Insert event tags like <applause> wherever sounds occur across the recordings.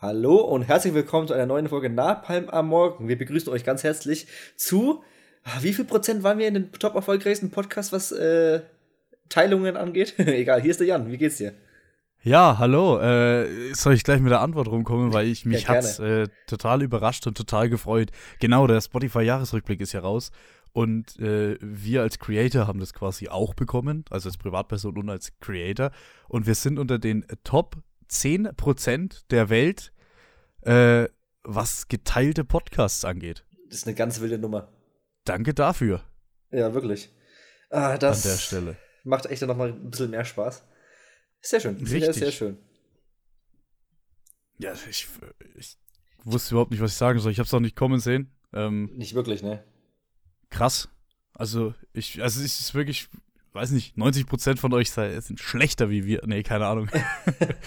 Hallo und herzlich willkommen zu einer neuen Folge Napalm am Morgen. Wir begrüßen euch ganz herzlich zu, ah, wie viel Prozent waren wir in den top erfolgreichsten Podcast, was äh, Teilungen angeht? <laughs> Egal, hier ist der Jan, wie geht's dir? Ja, hallo. Äh, soll ich gleich mit der Antwort rumkommen, weil ich mich ja, hat's äh, total überrascht und total gefreut. Genau, der Spotify-Jahresrückblick ist ja raus. Und äh, wir als Creator haben das quasi auch bekommen, also als Privatperson und als Creator. Und wir sind unter den Top 10% der Welt, äh, was geteilte Podcasts angeht. Das ist eine ganz wilde Nummer. Danke dafür. Ja, wirklich. Ah, das An der Stelle. macht echt noch mal ein bisschen mehr Spaß. Sehr schön. Richtig. Sehr schön. Ja, ich, ich wusste überhaupt nicht, was ich sagen soll. Ich habe es auch nicht kommen sehen. Ähm, nicht wirklich, ne? Krass. Also, ich, also es ist wirklich weiß nicht, 90 Prozent von euch sind schlechter wie wir. Nee, keine Ahnung.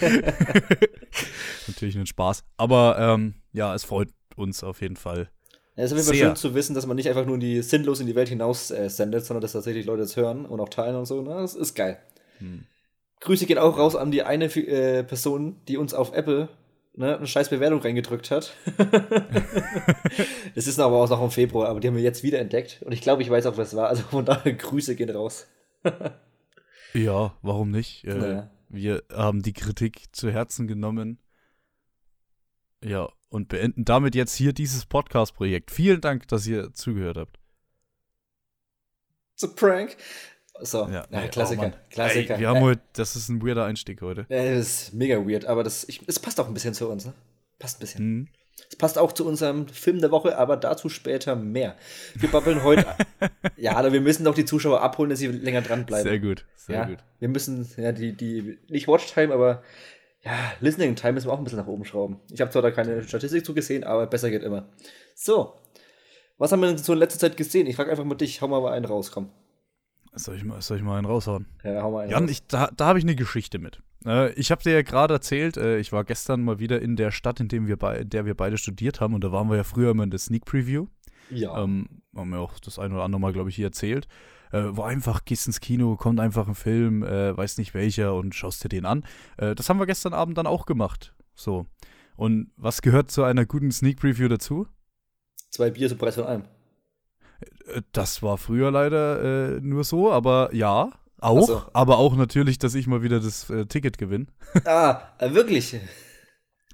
<laughs> <laughs> Natürlich ein Spaß. Aber ähm, ja, es freut uns auf jeden Fall. Ja, es ist auf jeden Fall schön zu wissen, dass man nicht einfach nur die sinnlos in die Welt hinaus äh, sendet, sondern dass tatsächlich Leute das hören und auch teilen und so. Ne? Das ist geil. Hm. Grüße gehen auch raus an die eine äh, Person, die uns auf Apple ne, eine scheiß Bewertung reingedrückt hat. <laughs> das ist aber auch noch im Februar, aber die haben wir jetzt wieder entdeckt. Und ich glaube, ich weiß auch, was es war. Also von daher Grüße gehen raus. Ja, warum nicht? Äh, naja. Wir haben die Kritik zu Herzen genommen. Ja, und beenden damit jetzt hier dieses Podcast-Projekt. Vielen Dank, dass ihr zugehört habt. So Prank. So, ja, ja, Klassiker. Oh Klassiker. Ey, wir haben heute, das ist ein weirder Einstieg heute. Ja, das ist mega weird, aber das, ich, das passt auch ein bisschen zu uns, ne? Passt ein bisschen. Mhm. Es passt auch zu unserem Film der Woche, aber dazu später mehr. Wir babbeln heute. <laughs> ja, aber wir müssen doch die Zuschauer abholen, dass sie länger dranbleiben. Sehr gut, sehr ja, gut. Wir müssen, ja, die, die, nicht Watchtime, aber ja, Listening Time müssen wir auch ein bisschen nach oben schrauben. Ich habe zwar da keine Statistik zu gesehen, aber besser geht immer. So. Was haben wir denn so in letzter Zeit gesehen? Ich frage einfach mal dich, hau mal einen raus, komm. Soll ich mal, soll ich mal einen raushauen? Ja, hau mal einen Jan, raus. Ich, da, da habe ich eine Geschichte mit. Äh, ich habe dir ja gerade erzählt, äh, ich war gestern mal wieder in der Stadt, in, dem wir in der wir beide studiert haben. Und da waren wir ja früher immer in der Sneak Preview. Ja. Ähm, haben wir auch das ein oder andere Mal, glaube ich, hier erzählt. Äh, wo einfach gehst ins Kino, kommt einfach ein Film, äh, weiß nicht welcher und schaust dir den an. Äh, das haben wir gestern Abend dann auch gemacht. So. Und was gehört zu einer guten Sneak Preview dazu? Zwei Bier zum Preis von einem. Äh, das war früher leider nur so, aber ja, auch, so. aber auch natürlich, dass ich mal wieder das äh, Ticket gewinne. <laughs> Ah, äh, wirklich?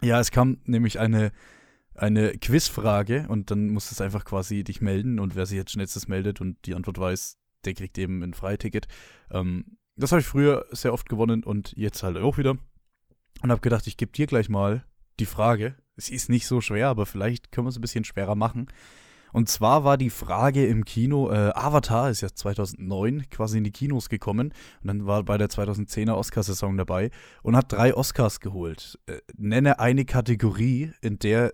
ja, es kam nämlich eine, eine Quizfrage und dann musst du einfach quasi dich melden und wer sich jetzt schnellstes meldet und die Antwort weiß, der kriegt eben ein Freiticket. Ähm, das habe ich früher sehr oft gewonnen und jetzt halt auch wieder. Und habe gedacht, ich gebe dir gleich mal die Frage. Es ist nicht so schwer, aber vielleicht können wir es ein bisschen schwerer machen. Und zwar war die Frage im Kino, äh, Avatar ist ja 2009 quasi in die Kinos gekommen und dann war bei der 2010er Oscarsaison dabei und hat drei Oscars geholt. Äh, nenne eine Kategorie, in der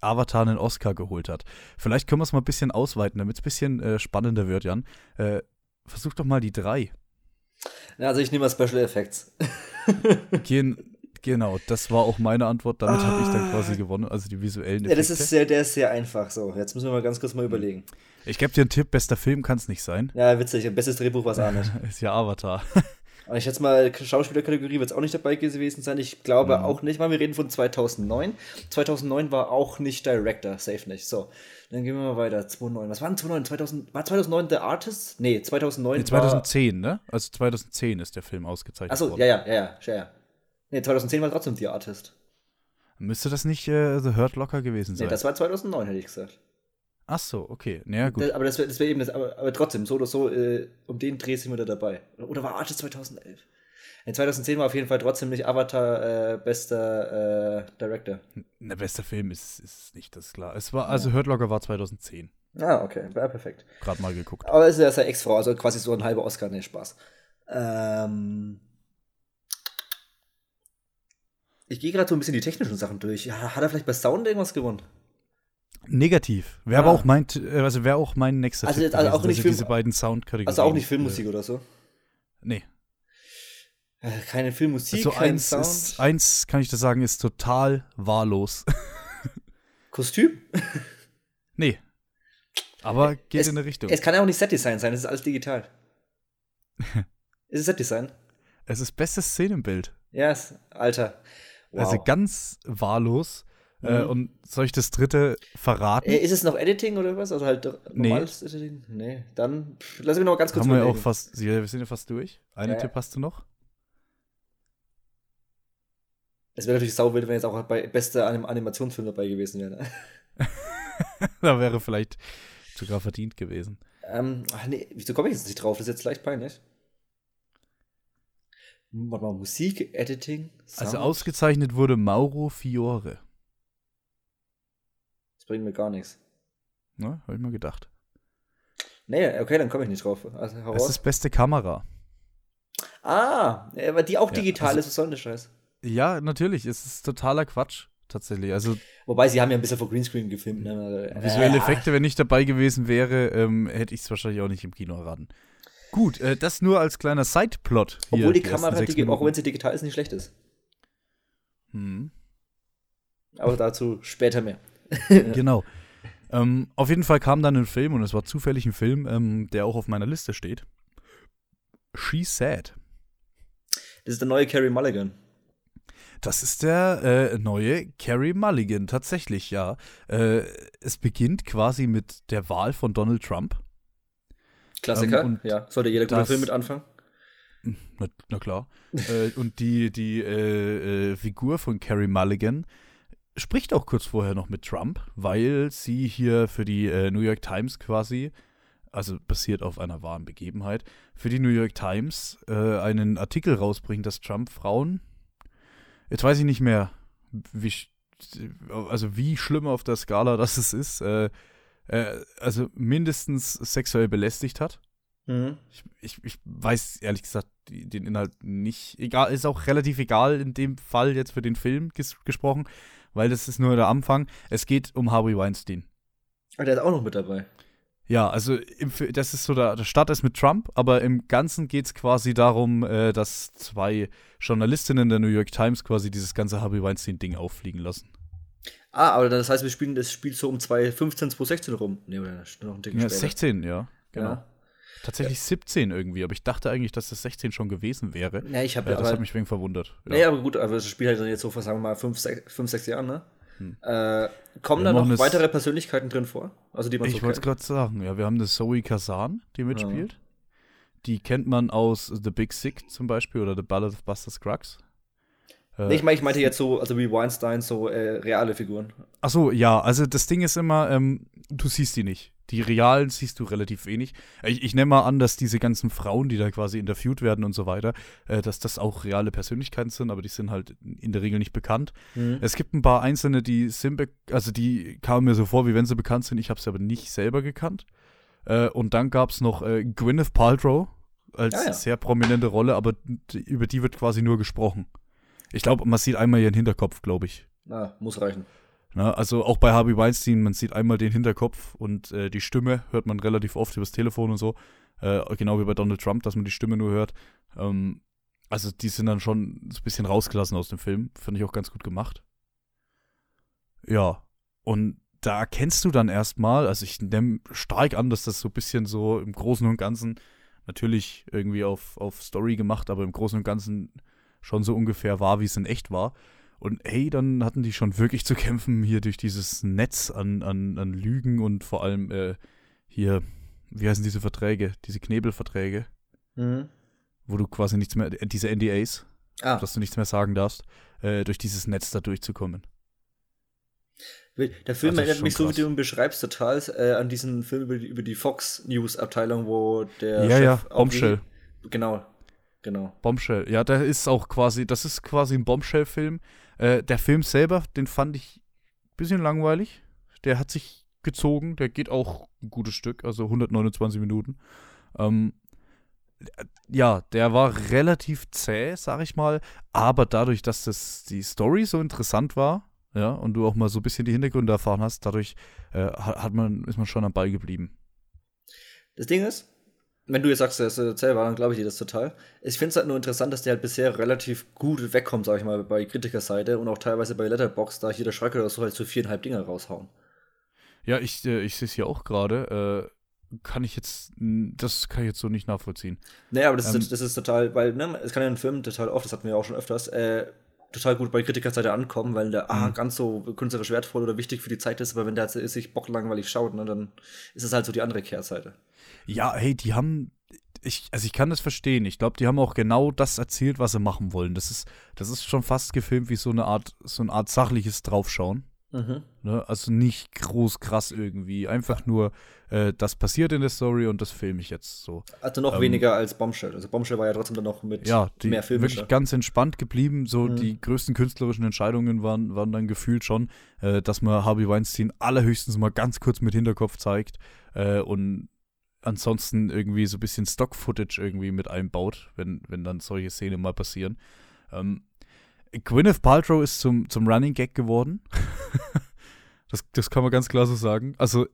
Avatar einen Oscar geholt hat. Vielleicht können wir es mal ein bisschen ausweiten, damit es ein bisschen äh, spannender wird, Jan. Äh, versuch doch mal die drei. Also ich nehme mal Special Effects. Gen Genau, das war auch meine Antwort. Damit ah. habe ich dann quasi ah. gewonnen, also die visuellen Effekte. Ja, das ist sehr, der ist sehr einfach. So, jetzt müssen wir mal ganz kurz mal überlegen. Ich gebe dir einen Tipp: bester Film kann es nicht sein. Ja, witzig. Bestes Drehbuch war es auch nicht. <laughs> ist ja Avatar. <laughs> Und ich schätze mal, Schauspielerkategorie wird es auch nicht dabei gewesen sein. Ich glaube mhm. auch nicht mal. Wir reden von 2009. 2009 war auch nicht Director, safe nicht. So, dann gehen wir mal weiter. 2009. Was war denn 2009? 2000, war 2009 The Artist? Nee, 2009 nee, 2010, war, ne? Also 2010 ist der Film ausgezeichnet Achso, ja, ja, ja, ja, ja. Nee, 2010 war trotzdem The Artist. Müsste das nicht äh, The Hurt Locker gewesen sein? Nee, das war 2009, hätte ich gesagt. Ach so, okay. Naja, gut. Das, aber das wäre das wär eben das, aber, aber, trotzdem, so oder so, äh, um den Dreh sind wir da dabei. Oder war Artist 2011? In 2010 war auf jeden Fall trotzdem nicht Avatar äh, bester äh, Director. Der beste Film ist, ist nicht das klar. Es war, also ja. Hurt Locker war 2010. Ah, okay, ja, perfekt. Gerade mal geguckt. Aber es ist ja seine Ex-Frau, also quasi so ein halber Oscar, ne, Spaß. Ähm, ich gehe gerade so ein bisschen die technischen Sachen durch. Ja, hat er vielleicht bei Sound irgendwas gewonnen? Negativ. Wäre ah. aber auch mein, äh, also wäre auch mein nächster also, Tipp also auch nicht Film, diese beiden Soundkategorien. Also auch nicht Filmmusik äh, oder so? Nee. Äh, keine Filmmusik, also kein eins Sound. Ist, eins, kann ich dir sagen, ist total wahllos. <laughs> Kostüm? nee. Aber geht es, in eine Richtung. Es kann ja auch nicht Set-Design sein, es ist alles digital. <laughs> ist es Set-Design? Es ist bestes Szenenbild. Ja, yes, Alter. Also ganz wahllos. Äh, Mhm. und soll ich das dritte verraten? Äh, ist es noch Editing oder was? Also halt Nee. normales Editing? Nee. Dann pff, lass mich noch mal ganz kurz Haben wir auch fast, wir sind ja fast durch. Einen Ja. Tipp hast du noch? Es wäre natürlich sauwild, wenn jetzt auch bei bester Anim Animationsfilm dabei gewesen wäre. Ne? <laughs> da wäre vielleicht sogar verdient gewesen. Ähm, ach nee, wieso komme ich jetzt nicht drauf? Das ist jetzt leicht peinlich. Warte mal, Musik, Editing, Sound. Also ausgezeichnet wurde Mauro Fiore. Das bringt mir gar nichts. Ne? Habe ich mal gedacht. Nee, okay, dann komme ich nicht drauf. Also heraus. ist beste Kamera. Ah, aber die auch Ja, digital also- ist, was soll denn Scheiß? Ja, natürlich. Es ist totaler Quatsch. Tatsächlich. Also Wobei, sie haben ja ein bisschen vor Greenscreen gefilmt. Ne? visuelle Äh, Effekte, wenn ich dabei gewesen wäre, ähm, hätte ich es wahrscheinlich auch nicht im Kino erraten. Gut, äh, das nur als kleiner Sideplot. hier, Obwohl die, ersten Kamera, die, auch wenn sie digital ist, nicht schlecht ist. Hm. Aber dazu später mehr. <laughs> Genau. Ähm, auf jeden Fall kam dann ein Film und es war zufällig ein Film, ähm, der auch auf meiner Liste steht. She Said. Das ist der neue Carrie Mulligan. Das ist der äh, neue Carrie Mulligan, tatsächlich, ja. Äh, es beginnt quasi mit der Wahl von Donald Trump. Klassiker, Ähm, ja. Sollte jeder gute Film mit anfangen. Na, na klar. <laughs> äh, und die, die äh, äh, Figur von Carrie Mulligan spricht auch kurz vorher noch mit Trump, weil sie hier für die äh, New York Times quasi, also basiert auf einer wahren Begebenheit, für die New York Times äh, einen Artikel rausbringt, dass Trump Frauen, jetzt weiß ich nicht mehr, wie, also wie schlimm auf der Skala <laughs> das es ist, äh, also mindestens sexuell belästigt hat. Mhm. Ich, ich, ich weiß ehrlich gesagt den Inhalt nicht. Egal, ist auch relativ egal in dem Fall jetzt für den Film ges gesprochen, weil das ist nur der Anfang. Es geht um Harvey Weinstein. Ah, der ist auch noch mit dabei. Ja, also im, das ist so der, der Start ist mit Trump, aber im Ganzen geht es quasi darum, äh, dass zwei Journalistinnen der New York Times quasi dieses ganze Harvey Weinstein-Ding auffliegen lassen. Ah, aber das heißt, wir spielen das Spiel so um 2015, 2016 rum. Nee, oder noch ein Ticken Ja, später. 16, ja. Genau. Ja. Tatsächlich 17 irgendwie, aber ich dachte eigentlich, dass das 16 schon gewesen wäre. Ja, ich habe Ja, ja, das hat mich wegen verwundert. Ja. nee, aber gut, aber das Spiel halt jetzt so vor, sagen wir mal, 5, 6, fünf, sechs Jahren, ne? Hm. Äh, kommen da noch weitere Persönlichkeiten drin vor? Also die man so Ich wollte es kennt? gerade sagen, ja, wir haben eine Zoe Kazan, die mitspielt. Die kennt man aus The Big Sick zum Beispiel oder The Ballad of Buster Scruggs. Äh, Nee, ich, mein, ich meinte jetzt so, also wie Weinstein, so äh, reale Figuren. Ach so, ja, also das Ding ist immer, ähm, du siehst die nicht. Die realen siehst du relativ wenig. Ich, ich nehme mal an, dass diese ganzen Frauen, die da quasi interviewt werden und so weiter, äh, dass das auch reale Persönlichkeiten sind, aber die sind halt in der Regel nicht bekannt. Mhm. Es gibt ein paar einzelne, die sind, also die kamen mir so vor, wie wenn sie bekannt sind. Ich habe sie aber nicht selber gekannt. Äh, und dann gab es noch äh, Gwyneth Paltrow als Ah, ja. sehr prominente Rolle, aber über die wird quasi nur gesprochen. Ich glaube, man sieht einmal ihren Hinterkopf, glaube ich. Na, muss reichen. Na, also auch bei Harvey Weinstein, man sieht einmal den Hinterkopf und äh, die Stimme hört man relativ oft übers Telefon und so. Äh, genau wie bei Donald Trump, dass man die Stimme nur hört. Ähm, also die sind dann schon so ein bisschen rausgelassen aus dem Film. Finde ich auch ganz gut gemacht. Ja, und da erkennst du dann erstmal, also ich nehme stark an, dass das so ein bisschen so im Großen und Ganzen natürlich irgendwie auf, auf Story gemacht, aber im Großen und Ganzen schon so ungefähr war, wie es in echt war. Und hey, dann hatten die schon wirklich zu kämpfen hier durch dieses Netz an, an, an Lügen und vor allem äh, hier, wie heißen diese Verträge, diese Knebelverträge, Mhm. wo du quasi nichts mehr, äh, diese NDAs, Ah, dass du nichts mehr sagen darfst, äh, durch dieses Netz da durchzukommen. der Film Also erinnert mich so, wie du ihn beschreibst, total äh, an diesen Film über die, über die Fox News Abteilung, wo der ja, ja, Chef auch Bombshell. Genau, genau. Bombshell. Ja, der ist auch quasi, das ist quasi ein Bombshell-Film. Äh, der Film selber, den fand ich ein bisschen langweilig. Der hat sich gezogen, der geht auch ein gutes Stück, also 129 Minuten. Ähm, ja, der war relativ zäh, sag ich mal, aber dadurch, dass das die Story so interessant war, ja, und du auch mal so ein bisschen die Hintergründe erfahren hast, dadurch äh, hat man, ist man schon am Ball geblieben. Das Ding ist, wenn du jetzt sagst, der ist äh, zäh war, dann glaube ich dir das total. Ich finde es halt nur interessant, dass der halt bisher relativ gut wegkommt, sag ich mal, bei Kritikerseite und auch teilweise bei Letterboxd, da hier der Schrecker oder so halt so viereinhalb Dinger raushauen. Ja, ich, äh, ich sehe es hier auch gerade. Äh, kann ich jetzt, das kann ich jetzt so nicht nachvollziehen. Naja, aber das, Ähm, ist, das ist total, weil, ne, es kann ja in Filmen total oft, das hatten wir auch schon öfters, äh, total gut bei Kritikerseite ankommen, weil der, ah, Mhm. ganz so künstlerisch wertvoll oder wichtig für die Zeit ist, aber wenn der sich bocklangweilig schaut, ne, dann ist es halt so die andere Kehrseite. Ja, hey, die haben. Ich, also ich kann das verstehen. Ich glaube, die haben auch genau das erzählt, was sie machen wollen. Das ist, das ist schon fast gefilmt wie so eine Art, so eine Art sachliches Draufschauen. Mhm. Ne? Also nicht groß krass irgendwie. Einfach nur, äh, das passiert in der Story und das filme ich jetzt so. Also noch Ähm, weniger als Bombshell. Also Bombshell war ja trotzdem dann noch mit Ja, die mehr filmischer. wirklich ganz entspannt geblieben. So Mhm. die größten künstlerischen Entscheidungen waren, waren dann gefühlt schon, äh, dass man Harvey Weinstein allerhöchstens mal ganz kurz mit Hinterkopf zeigt äh, und ansonsten irgendwie so ein bisschen Stock-Footage irgendwie mit einbaut, wenn, wenn dann solche Szenen mal passieren. Ähm, Gwyneth Paltrow ist zum, zum Running Gag geworden. <laughs> das, das kann man ganz klar so sagen. Also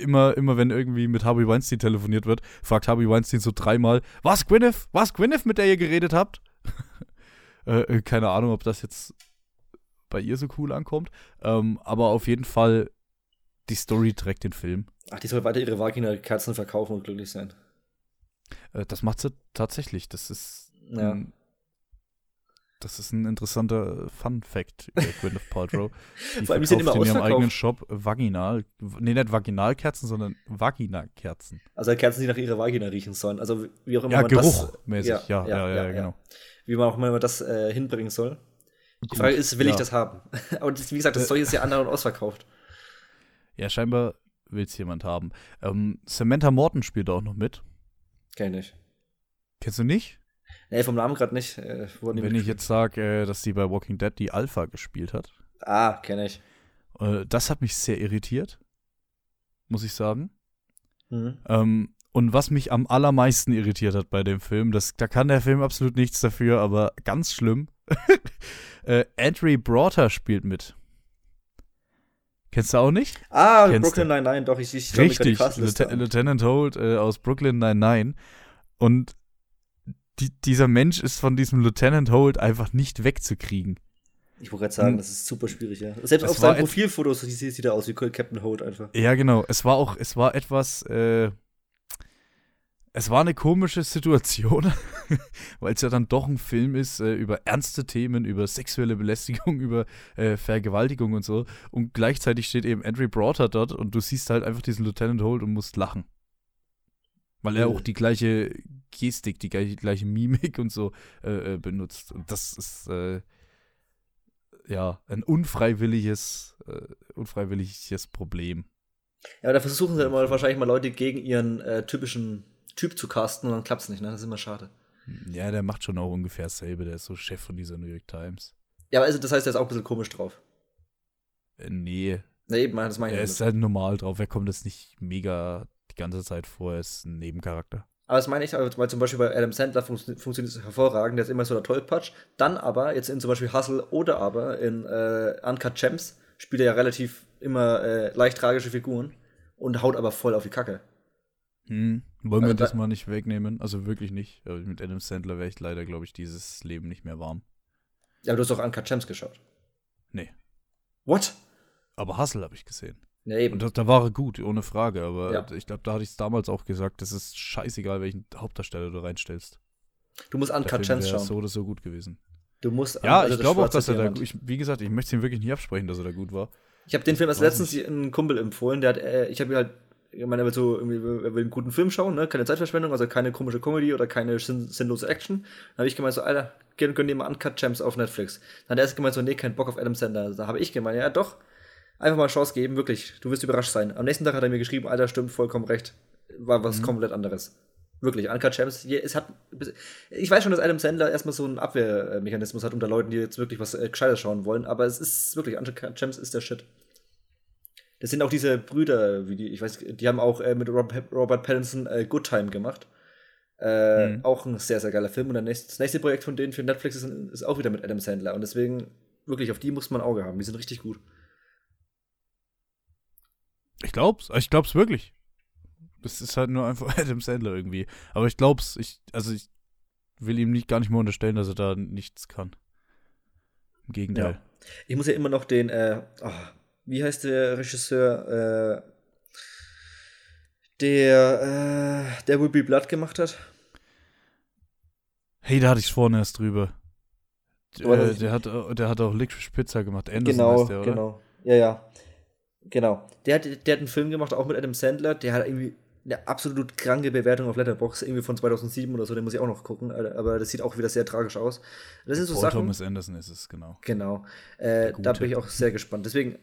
immer, immer wenn irgendwie mit Harvey Weinstein telefoniert wird, fragt Harvey Weinstein so dreimal, was Gwyneth? Was Gwyneth, mit der ihr geredet habt? <laughs> äh, äh, keine Ahnung, ob das jetzt bei ihr so cool ankommt. Ähm, aber auf jeden Fall, die Story trägt den Film. Ach, die soll weiter ihre Vagina-Kerzen verkaufen und glücklich sein. Äh, das macht sie tatsächlich. Das ist Ja. ein, das ist ein interessanter Fun-Fact über <laughs> Gwyneth Paltrow. Die Vor allem, sind immer in ihrem eigenen Shop Vaginal, nee, nicht Vaginalkerzen, sondern Vagina-Kerzen. Also Kerzen, die nach ihrer Vagina riechen sollen. Also wie auch immer Ja, man das, geruchmäßig. Ja, ja, ja, genau. Wie man auch immer das äh, hinbringen soll. Die Frage ist, will ich ja. das haben? <laughs> Und das, wie gesagt, das Äh. Zeug ist ja anderen ausverkauft. Ja, scheinbar will es jemand haben. Ähm, Samantha Morton spielt auch noch mit. Kenn ich. Kennst du nicht? Nee, vom Namen gerade nicht. Äh, Wenn ich jetzt sage, äh, dass sie bei Walking Dead die Alpha gespielt hat. Ah, kenne ich. Äh, das hat mich sehr irritiert, muss ich sagen. Mhm. Ähm, und was mich am allermeisten irritiert hat bei dem Film, das, da kann der Film absolut nichts dafür, aber ganz schlimm. <laughs> äh, Andre Braughter spielt mit. Kennst du auch nicht? Ah, Kennst Brooklyn du. Nine-Nine, doch, ich, ich Richtig, Lieutenant, an. Lieutenant Holt äh, aus Brooklyn 99. Und die, dieser Mensch ist von diesem Lieutenant Holt einfach nicht wegzukriegen. Ich wollte gerade sagen, Hm. das ist super schwierig, ja. Selbst Es auf seinen Profilfotos sieht, sieht er aus wie Captain Holt einfach. Ja, genau. Es war auch, es war etwas, äh, es war eine komische Situation, <laughs> weil es ja dann doch ein Film ist äh, über ernste Themen, über sexuelle Belästigung, <laughs> über äh, Vergewaltigung und so. Und gleichzeitig steht eben Andre Braughter dort und du siehst halt einfach diesen Lieutenant Holt und musst lachen. Weil er auch die gleiche Gestik, die gleiche, gleiche Mimik und so äh, äh, benutzt. Und das ist äh, ja ein unfreiwilliges, äh, unfreiwilliges Problem. Ja, da versuchen sie immer wahrscheinlich mal Leute gegen ihren äh, typischen Typ zu casten und dann klappt's nicht, ne? Das ist immer schade. Ja, der macht schon auch ungefähr dasselbe. Der ist so Chef von dieser New York Times. Ja, aber also, das heißt, er ist auch ein bisschen komisch drauf. Äh, nee, Na eben, das meine ich er ist halt normal drauf. Er kommt jetzt nicht mega die ganze Zeit vor. Er ist ein Nebencharakter. Aber das meine ich, weil zum Beispiel bei Adam Sandler fun funktioniert es hervorragend, der ist immer so der Tollpatsch. Dann aber, jetzt in zum Beispiel Hustle oder aber in äh, Uncut Gems spielt er ja relativ immer äh, leicht tragische Figuren und haut aber voll auf die Kacke. Hm. Wollen Also wir das da- mal nicht wegnehmen? Also wirklich nicht. Mit Adam Sandler wäre ich leider, glaube ich, dieses Leben nicht mehr warm. Ja, aber du hast doch Uncut Gems geschaut. Nee. What? Aber Hustle habe ich gesehen. Ja, eben. Und da, da war er gut, ohne Frage. Aber Ja. ich glaube, da hatte ich es damals auch gesagt, das ist scheißegal, welchen Hauptdarsteller du reinstellst. Du musst Gems wäre schauen. so oder so gut gewesen. Du musst Ja, also ich das glaube auch, dass er da gut. Wie gesagt, ich möchte es ihm wirklich nicht absprechen, dass er da gut war. Ich habe den Film erst letztens einem Kumpel empfohlen, der hat, äh, ich habe halt, ich meine, er will so irgendwie, er will einen guten Film schauen, ne? Keine Zeitverschwendung, also keine komische Comedy oder keine sinn sinnlose Action. Dann habe ich gemeint so, Alter, gönn, gönn dir mal Uncut Gems auf Netflix. Dann hat er erst gemeint so, nee, kein Bock auf Adam Sandler. Da habe ich gemeint, ja doch, einfach mal Chance geben, wirklich, du wirst überrascht sein. Am nächsten Tag hat er mir geschrieben, Alter, stimmt, vollkommen recht. War was Mhm. komplett anderes. Wirklich, Uncut Gems, es hat, ich weiß schon, dass Adam Sandler erstmal so einen Abwehrmechanismus hat unter Leuten, die jetzt wirklich was äh, Gescheites schauen wollen, aber es ist wirklich, Uncut Gems ist der Shit. Das sind auch diese Brüder, wie die, ich weiß, die haben auch äh, mit Rob, Robert Pattinson äh, Good Time gemacht. Äh, Mhm. Auch ein sehr, sehr geiler Film. Und nächste, das nächste Projekt von denen für Netflix ist, ist auch wieder mit Adam Sandler. Und deswegen, wirklich, auf die muss man ein Auge haben. Die sind richtig gut. Ich glaub's, ich glaub's wirklich. Das ist halt nur einfach <laughs> Adam Sandler irgendwie. Aber ich glaub's, ich, also ich will ihm nicht, gar nicht mehr unterstellen, dass er da nichts kann. Im Gegenteil. Ja. Ich muss ja immer noch den, äh, oh, wie heißt der Regisseur, äh, der, äh, der Will Be Blood gemacht hat? Hey, da hatte ich's vorhin erst drüber. Äh, der, hat, der hat auch Licorice Pizza gemacht. Anderson genau, der, genau. Ja, ja. Genau. Der hat, der hat einen Film gemacht, auch mit Adam Sandler. Der hat irgendwie eine absolut kranke Bewertung auf Letterboxd, irgendwie von 2007 oder so, den muss ich auch noch gucken, aber das sieht auch wieder sehr tragisch aus. Das sind so Paul Sachen. Thomas Anderson ist es, genau. Genau. Äh, da bin ich auch sehr gespannt. Deswegen,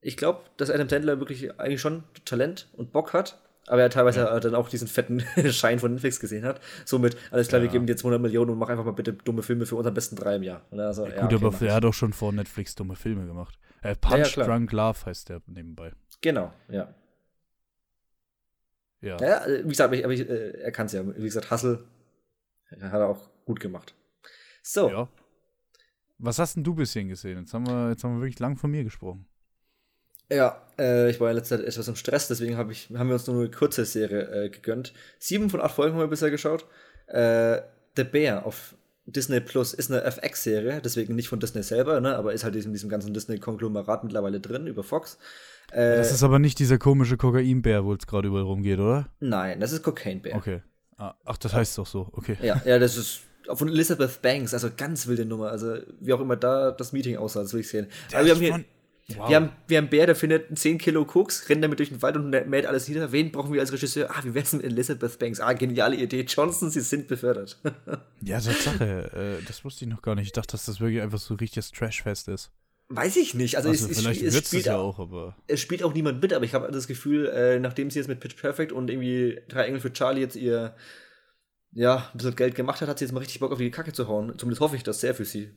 ich glaube, dass Adam Sandler wirklich eigentlich schon Talent und Bock hat, aber er teilweise ja. dann auch diesen fetten <laughs> Schein von Netflix gesehen hat. Somit, alles klar, ja. wir geben dir 200 Millionen und mach einfach mal bitte dumme Filme für unseren besten drei im Jahr. Also, ja, gut, okay, aber er hat auch schon vor Netflix dumme Filme gemacht. Äh, Punch Drunk Love heißt der nebenbei. Genau, ja. Ja. ja wie gesagt, aber ich, äh, er kann es ja. Wie gesagt, Hustle hat er auch gut gemacht. So. Was hast denn du bisschen gesehen? Jetzt haben wir, jetzt haben wir wirklich lang von mir gesprochen. Ja, äh, ich war in letzter Zeit etwas im Stress, deswegen hab ich, haben wir uns nur eine kurze Serie äh, gegönnt. Sieben von acht Folgen haben wir bisher geschaut. Äh, The Bear auf Disney Plus ist eine FX-Serie, deswegen nicht von Disney selber, ne, aber ist halt in diesem ganzen Disney-Konglomerat mittlerweile drin über Fox. Äh, das ist aber nicht dieser komische Kokainbär, wo es gerade überall rumgeht, oder? Nein, das ist Cocaine Bär. Okay. Ah, ach, das heißt doch so, okay. Ja, ja, das ist von Elizabeth Banks, also ganz wilde Nummer. Also, wie auch immer da das Meeting aussah, das will ich sehen. aber wir haben hier. Wow. Wir, haben, wir haben Bär, der findet 10 Kilo Koks, rennt damit durch den Wald und mäht alles nieder. Wen brauchen wir als Regisseur? Ah, wie wär's mit Elizabeth Banks? Ah, geniale Idee. Johnson, sie sind befördert. <laughs> ja, Tatsache. Äh, das wusste ich noch gar nicht. Ich dachte, dass das wirklich einfach so richtiges Trashfest ist. Weiß ich nicht. Also, also es, vielleicht es, es spielt ja auch, aber. Es spielt auch niemand mit, aber ich habe das Gefühl, äh, nachdem sie jetzt mit Pitch Perfect und irgendwie drei Engel für Charlie jetzt ihr ja, ein bisschen Geld gemacht hat, hat sie jetzt mal richtig Bock auf die Kacke zu hauen. Zumindest hoffe ich das sehr für sie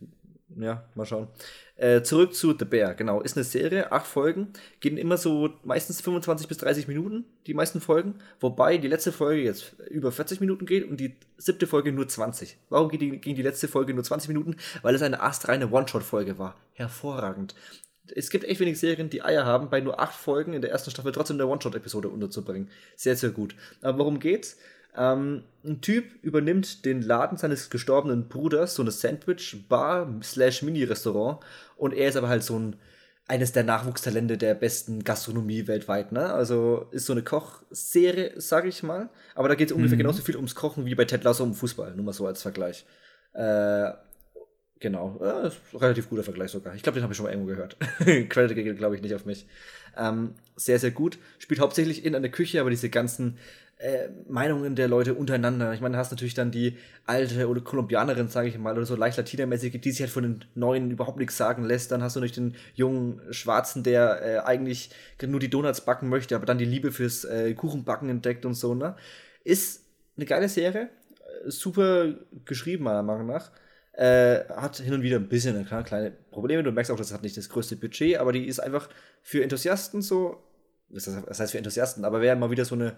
ja, mal schauen. Äh, zurück zu The Bear, genau. Ist eine Serie, acht Folgen, gehen immer so meistens 25 bis 30 Minuten, die meisten Folgen. Wobei die letzte Folge jetzt über 40 Minuten geht und die siebte Folge nur 20. Warum ging die, ging die letzte Folge nur 20 Minuten? Weil es eine astreine One-Shot-Folge war. Hervorragend. Es gibt echt wenig Serien, die Eier haben, bei nur acht Folgen in der ersten Staffel trotzdem eine One-Shot-Episode unterzubringen. Sehr, sehr gut. Aber worum geht's? Ähm, ein Typ übernimmt den Laden seines gestorbenen Bruders, so eine Sandwich-Bar slash Mini-Restaurant. Und er ist aber halt so ein, eines der Nachwuchstalente der besten Gastronomie weltweit, ne? Also ist so eine Kochserie, sag ich mal. Aber da geht es ungefähr mhm. genauso viel ums Kochen wie bei Ted Lasso um Fußball, nur mal so als Vergleich. Äh, genau, ein relativ guter Vergleich sogar. Ich glaube, den habe ich schon mal irgendwo gehört. <laughs> Credit geht, glaube ich, nicht auf mich. Ähm, sehr, sehr gut. Spielt hauptsächlich in einer Küche, aber diese ganzen äh, Meinungen der Leute untereinander. Ich meine, du hast natürlich dann die alte oder Kolumbianerin, sage ich mal, oder so leicht latinamäßige, die sich halt von den Neuen überhaupt nichts sagen lässt. Dann hast du natürlich den jungen Schwarzen, der äh, eigentlich nur die Donuts backen möchte, aber dann die Liebe fürs äh, Kuchenbacken entdeckt und so, ne? Ist eine geile Serie, äh, super geschrieben, meiner Meinung nach. Äh, hat hin und wieder ein bisschen klar, kleine Probleme. Du merkst auch, das hat nicht das größte Budget, aber die ist einfach für Enthusiasten so. Das heißt für Enthusiasten, aber wer mal wieder so eine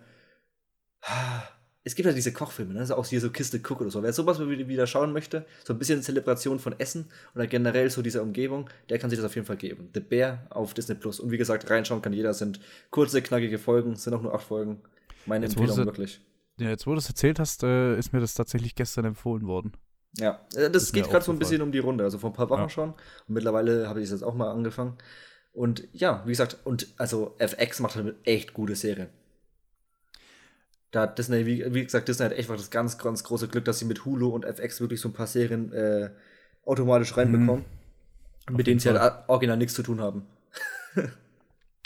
es gibt ja diese Kochfilme, ne? Also auch hier so Kiste Cook oder so. Wer sowas wieder schauen möchte, so ein bisschen Zelebration von Essen oder generell so dieser Umgebung, der kann sich das auf jeden Fall geben. The Bear auf Disney Plus. Und wie gesagt, reinschauen kann jeder. sind kurze, knackige Folgen, sind auch nur acht Folgen. Meine jetzt Empfehlung wirklich. Ja, jetzt wo du es erzählt hast, äh, ist mir das tatsächlich gestern empfohlen worden. Ja, äh, das, das geht gerade so ein bisschen um die Runde. Also vor ein paar Wochen ja. schon. Und mittlerweile habe ich es jetzt auch mal angefangen. Und ja, wie gesagt, und also FX macht halt echt gute Serien da hat Disney, wie, wie, gesagt, Disney hat echt das ganz, ganz große Glück, dass sie mit Hulu und FX wirklich so ein paar Serien äh, automatisch reinbekommen, mhm. mit denen sie halt original nichts zu tun haben. <laughs>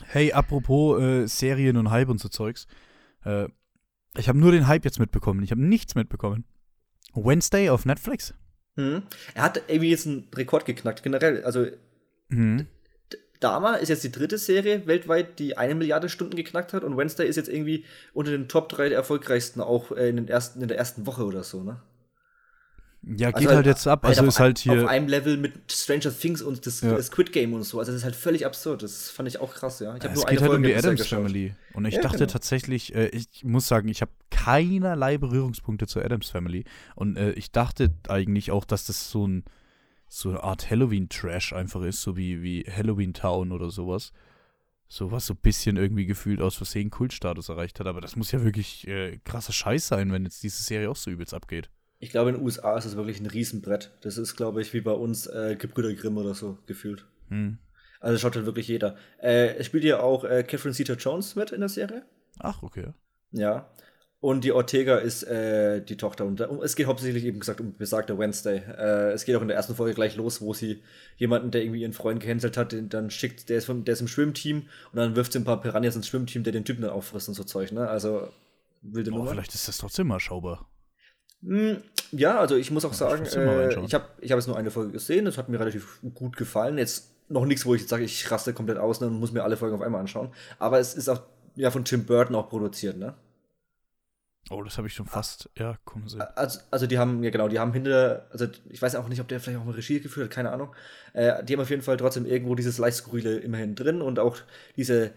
hey, apropos äh, Serien und Hype und so Zeugs. Äh, ich habe nur den Hype jetzt mitbekommen. Ich habe nichts mitbekommen. Wednesday auf Netflix. Mhm. Er hat irgendwie jetzt einen Rekord geknackt, generell. Also, mhm. Dama ist jetzt die dritte Serie weltweit, die eine Milliarde Stunden geknackt hat und Wednesday ist jetzt irgendwie unter den Top 3 der erfolgreichsten auch äh, in, den ersten, in der ersten Woche oder so, ne? Ja, also geht halt, halt, jetzt ab. Also halt ist halt hier. Auf einem Level mit Stranger Things und das, ja. Squid Game und so. Also das ist halt völlig absurd. Das fand ich auch krass, ja. Ich es geht halt Folge um die Adams Family. Und ich ja, dachte genau. tatsächlich, äh, ich muss sagen, ich habe keinerlei Berührungspunkte zur Adams Family. Und äh, ich dachte eigentlich auch, dass das so ein so eine Art Halloween-Trash einfach ist, so wie, wie Halloween Town oder sowas. So was so ein bisschen irgendwie gefühlt aus Versehen Kultstatus erreicht hat. Aber das muss ja wirklich äh, krasser Scheiß sein, wenn jetzt diese Serie auch so übelst abgeht. Ich glaube, in den USA ist das wirklich ein Riesenbrett. Das ist, glaube ich, wie bei uns äh, Gebrüder Grimm oder so gefühlt. Hm. Also schaut halt wirklich jeder. Äh, spielt ja auch äh, Catherine Zeta-Jones mit in der Serie. Ach, okay. Ja. Und die Ortega ist äh, die Tochter. Und es geht hauptsächlich eben gesagt um besagte Wednesday. Äh, es geht auch in der ersten Folge gleich los, wo sie jemanden, der irgendwie ihren Freund gehänselt hat, den dann schickt, der ist, vom, der ist im Schwimmteam und dann wirft sie ein paar Piranhas ins Schwimmteam, der den Typen dann auffrisst und so Zeug, ne? Also wilde oh, Nummer. Vielleicht ist das trotzdem mal schaubar. Hm, ja, also ich muss auch sagen, ich, äh, ich habe ich hab jetzt nur eine Folge gesehen, das hat mir relativ gut gefallen. Jetzt noch nichts, wo ich jetzt sage, ich raste komplett aus ne, und muss mir alle Folgen auf einmal anschauen. Aber es ist auch ja von Tim Burton auch produziert, ne? Oh, das habe ich schon fast, ja, kommen Sie. Also, also die haben, ja genau, die haben hinter, also ich weiß auch nicht, ob der vielleicht auch mal Regie geführt hat, keine Ahnung. Äh, die haben auf jeden Fall trotzdem irgendwo dieses leicht skurrile immerhin drin und auch diese,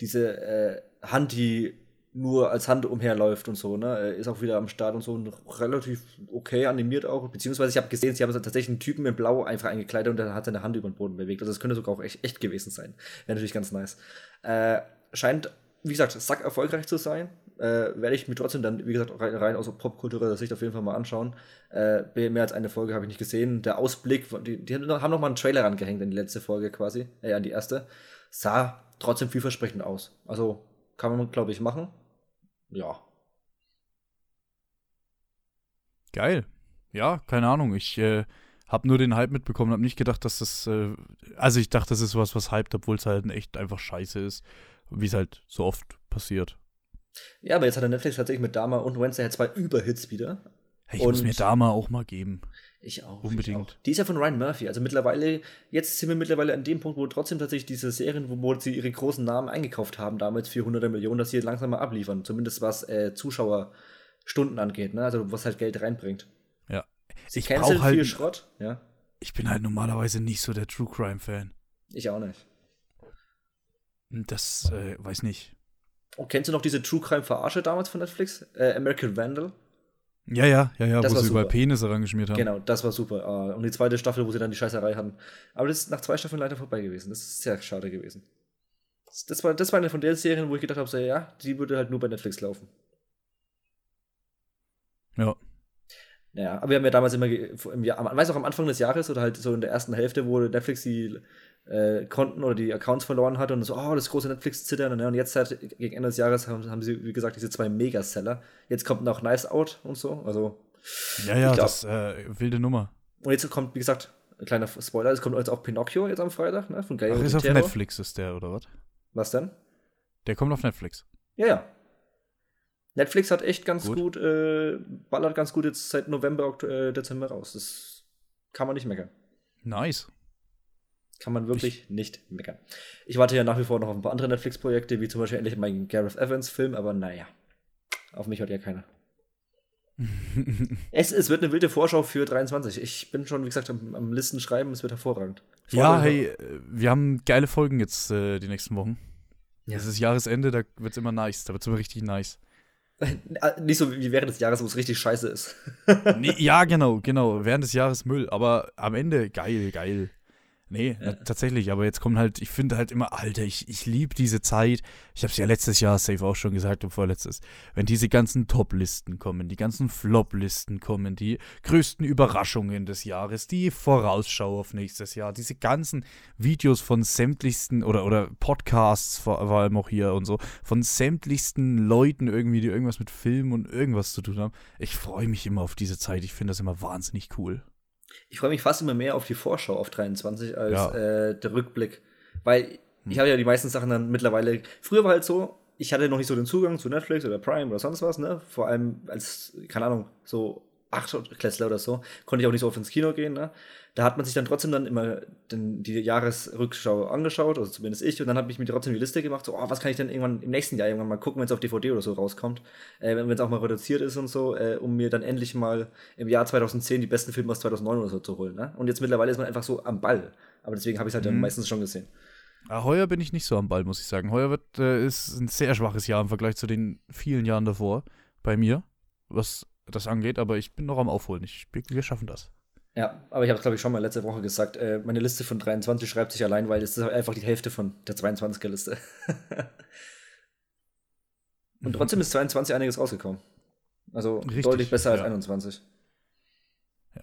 diese äh, Hand, die nur als Hand umherläuft und so, ne? Ist auch wieder am Start und so und relativ okay animiert auch. Beziehungsweise ich habe gesehen, sie haben tatsächlich einen Typen in Blau einfach eingekleidet und der hat seine Hand über den Boden bewegt. Also das könnte sogar auch echt, echt gewesen sein. Wäre natürlich ganz nice. Äh, scheint, wie gesagt, sack erfolgreich zu sein. Äh, werde ich mir trotzdem dann, wie gesagt, rein, rein aus popkultureller Sicht auf jeden Fall mal anschauen. Äh, mehr als eine Folge habe ich nicht gesehen. Der Ausblick, die, die haben noch mal einen Trailer rangehängt in die letzte Folge quasi, äh, an die erste. Sah trotzdem vielversprechend aus. Also kann man, glaube ich, machen ja. Geil. Ja, keine Ahnung. Ich äh, habe nur den Hype mitbekommen, habe nicht gedacht, dass das. Äh, also ich dachte, das ist was, was hyped, obwohl es halt echt einfach scheiße ist, wie es halt so oft passiert. Ja, aber jetzt hat der Netflix tatsächlich mit Dama und Wednesday zwei Überhits wieder. Hey, ich und muss mir Dama auch mal geben. Ich auch. Unbedingt. Ich auch. Die ist ja von Ryan Murphy. Also mittlerweile, jetzt sind wir mittlerweile an dem Punkt, wo trotzdem tatsächlich diese Serien, wo, wo sie ihre großen Namen eingekauft haben, damals 400 Millionen, dass sie langsam mal abliefern. Zumindest was äh, Zuschauerstunden angeht, ne? Also was halt Geld reinbringt. Ja. Sie ich cancel halt, viel Schrott, ja. Ich bin halt normalerweise nicht so der True Crime Fan. Ich auch nicht. Das, äh, weiß nicht. Und kennst du noch diese True Crime Verarsche damals von Netflix? Äh, American Vandal? Ja, ja, ja, ja, das wo sie super. über Penisse rangeschmiert haben. Genau, das war super. Ah, und die zweite Staffel, wo sie dann die Scheißerei hatten. Aber das ist nach zwei Staffeln leider vorbei gewesen. Das ist sehr schade gewesen. Das war, das war eine von den Serien, wo ich gedacht habe, so, ja, die würde halt nur bei Netflix laufen. Ja. Ja, aber wir haben ja damals immer, im Jahr, weiß auch am Anfang des Jahres oder halt so in der ersten Hälfte, wo Netflix die äh, Konten oder die Accounts verloren hatte und so, oh, das große Netflix-Zittern. Ne? Und jetzt halt gegen Ende des Jahres haben, haben sie, wie gesagt, diese zwei Megaseller. Jetzt kommt noch Nice Out und so. Also. Ja, ja, glaub, das äh, wilde Nummer. Und jetzt kommt, wie gesagt, ein kleiner Spoiler, es kommt jetzt auch Pinocchio jetzt am Freitag, ne? Von Gallo Ach, ist auf Netflix ist der, oder was? Was denn? Der kommt auf Netflix. Ja, ja. Netflix hat echt ganz gut, gut äh, ballert ganz gut jetzt seit November, Oktober, äh, Dezember raus. Das kann man nicht meckern. Nice. Kann man wirklich ich nicht meckern. Ich warte ja nach wie vor noch auf ein paar andere Netflix-Projekte, wie zum Beispiel endlich meinen Gareth Evans-Film, aber naja, auf mich hört ja keiner. <laughs> es, es wird eine wilde Vorschau für 23. Ich bin schon, wie gesagt, am, am Listen schreiben, es wird hervorragend. ja, hey, äh, wir haben geile Folgen jetzt äh, die nächsten Wochen. Ja. Es ist Jahresende, da wird es immer nice, da wird es immer richtig nice. <laughs> Nicht so wie während des Jahres, wo es richtig scheiße ist. nee, ja, <laughs> genau, genau. Während des Jahres Müll, aber am Ende geil, geil. Nee, ja. tatsächlich, aber jetzt kommt halt, ich finde halt immer, Alter, ich, ich liebe diese Zeit. Ich habe es ja letztes Jahr safe auch schon gesagt und vorletztes. Wenn diese ganzen Top-Listen kommen, die ganzen Flop-Listen kommen, die größten Überraschungen des Jahres, die Vorausschau auf nächstes Jahr, diese ganzen Videos von sämtlichsten oder, oder Podcasts vor, vor allem auch hier und so, von sämtlichsten Leuten irgendwie, die irgendwas mit Film und irgendwas zu tun haben. Ich freue mich immer auf diese Zeit. Ich finde das immer wahnsinnig cool. Ich freue mich fast immer mehr auf die Vorschau auf 23 als ja. äh, der Rückblick. Weil ich hm. habe ja die meisten Sachen dann mittlerweile. Früher war halt so, ich hatte noch nicht so den Zugang zu Netflix oder Prime oder sonst was, ne? Vor allem als, keine Ahnung, so Achtklässler oder so, konnte ich auch nicht so oft ins Kino gehen, ne? Da hat man sich dann trotzdem dann immer den, die Jahresrückschau angeschaut, also zumindest ich, und dann habe ich mir trotzdem die Liste gemacht, so, oh, was kann ich denn irgendwann im nächsten Jahr irgendwann mal gucken, wenn es auf DVD oder so rauskommt, äh, wenn es auch mal reduziert ist und so, äh, um mir dann endlich mal im Jahr 2010 die besten Filme aus 2009 oder so zu holen, ne? Und jetzt mittlerweile ist man einfach so am Ball, aber deswegen habe ich es halt mhm. dann meistens schon gesehen. Ja, heuer bin ich nicht so am Ball, muss ich sagen. Heuer wird, äh, ist ein sehr schwaches Jahr im Vergleich zu den vielen Jahren davor bei mir, was das angeht, aber ich bin noch am Aufholen. Ich, wir schaffen das. Ja, aber ich habe es, glaube ich, schon mal letzte Woche gesagt. Äh, meine Liste von 23 schreibt sich allein, weil es ist einfach die Hälfte von der 22er-Liste. <laughs> Und trotzdem ist 22 einiges rausgekommen. Also Richtig, deutlich besser ja. als 21. Ja.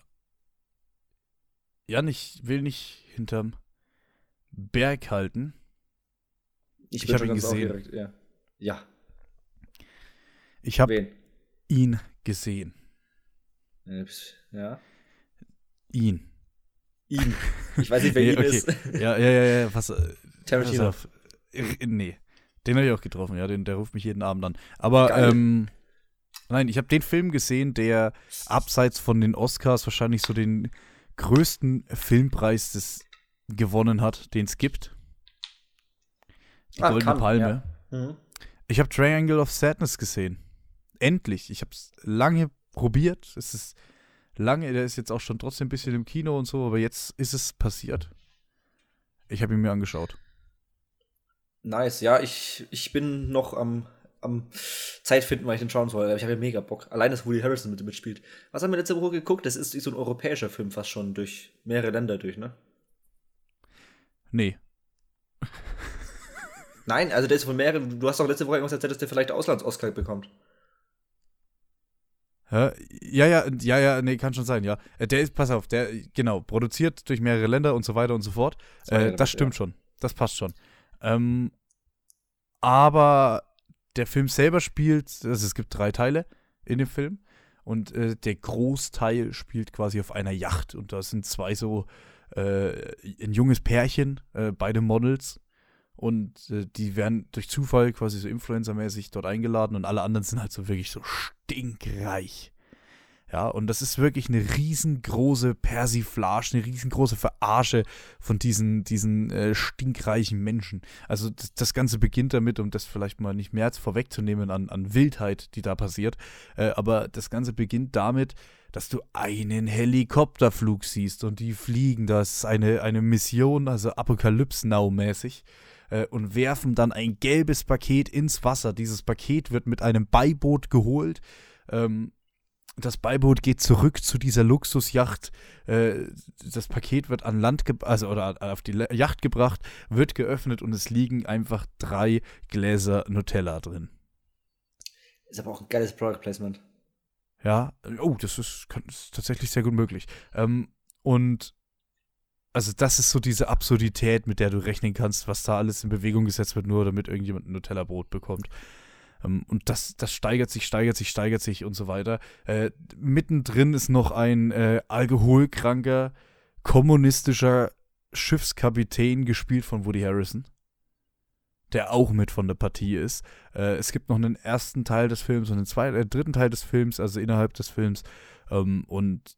Jan, ich will nicht hinterm Berg halten. Ich, ich habe ihn gesehen. Direkt, ja. ja. Ich habe ihn gesehen. Ja. Ihn. Ihn. <laughs> Ich weiß nicht, wer Nee, ihn okay. ist. Ja, ja, ja, ja. Was, äh, Tarantino. pass auf. Äh, Nee. Den habe ich auch getroffen, ja. Den, der ruft mich jeden Abend an. Aber, ähm, nein, ich habe den Film gesehen, der abseits von den Oscars wahrscheinlich so den größten Filmpreis des gewonnen hat, den es gibt. Die Ah, Goldene kann, Palme. Mhm. Ich habe Triangle of Sadness gesehen. Endlich. Ich habe es lange probiert. Es ist lange, der ist jetzt auch schon trotzdem ein bisschen im Kino und so, aber jetzt ist es passiert. Ich habe ihn mir angeschaut. Nice, ja, ich, ich bin noch am, am Zeit finden, weil ich den schauen soll. Ich habe ja mega Bock. Allein, dass Woody Harrison mit mitspielt. Was haben wir letzte Woche geguckt? Das ist so ein europäischer Film fast schon durch mehrere Länder durch, ne? Nee. Nein, also der ist von mehreren. Du hast doch letzte Woche irgendwas erzählt, dass der vielleicht Auslands-Oscar bekommt. Ja, ja, ja, ja, nee, kann schon sein, ja. Äh, Der ist, pass auf, der, genau, produziert durch mehrere Länder und so weiter und so fort. Ja Äh, das stimmt schon. Das passt schon. Ähm, aber der Film selber spielt, also es gibt drei Teile in dem Film. Und äh, der Großteil spielt quasi auf einer Yacht. Und da sind zwei so, äh, ein junges Pärchen, äh, beide Models. Und äh, die werden durch Zufall quasi so influencermäßig dort eingeladen und alle anderen sind halt so wirklich so stinkreich. Ja, und das ist wirklich eine riesengroße Persiflage, eine riesengroße Verarsche von diesen, diesen äh, stinkreichen Menschen. Also das, das Ganze beginnt damit, um das vielleicht mal nicht mehr vorwegzunehmen an, an Wildheit, die da passiert. Äh, aber das Ganze beginnt damit, dass du einen Helikopterflug siehst und die fliegen. Das ist eine, eine Mission, also Apokalypse Now-mäßig. Äh, und werfen dann ein gelbes Paket ins Wasser. Dieses Paket wird mit einem Beiboot geholt. Ähm, das Beiboot geht zurück zu dieser Luxusjacht. Äh, das Paket wird an Land, also oder auf die Le- Yacht gebracht, wird geöffnet und es liegen einfach drei Gläser Nutella drin. Ist aber auch ein geiles Product Placement. Ja, oh, das ist, kann, ist tatsächlich sehr gut möglich. Ähm, und also das ist so diese Absurdität, mit der du rechnen kannst, was da alles in Bewegung gesetzt wird, nur damit irgendjemand ein Nutella-Brot bekommt. Ähm, und das, das steigert sich, steigert sich, steigert sich und so weiter. Äh, mittendrin ist noch ein äh, alkoholkranker, kommunistischer Schiffskapitän, gespielt von Woody Harrison, der auch mit von der Partie ist. Äh, es gibt noch einen ersten Teil des Films und einen zweiten, äh, dritten Teil des Films, also innerhalb des Films. Ähm, und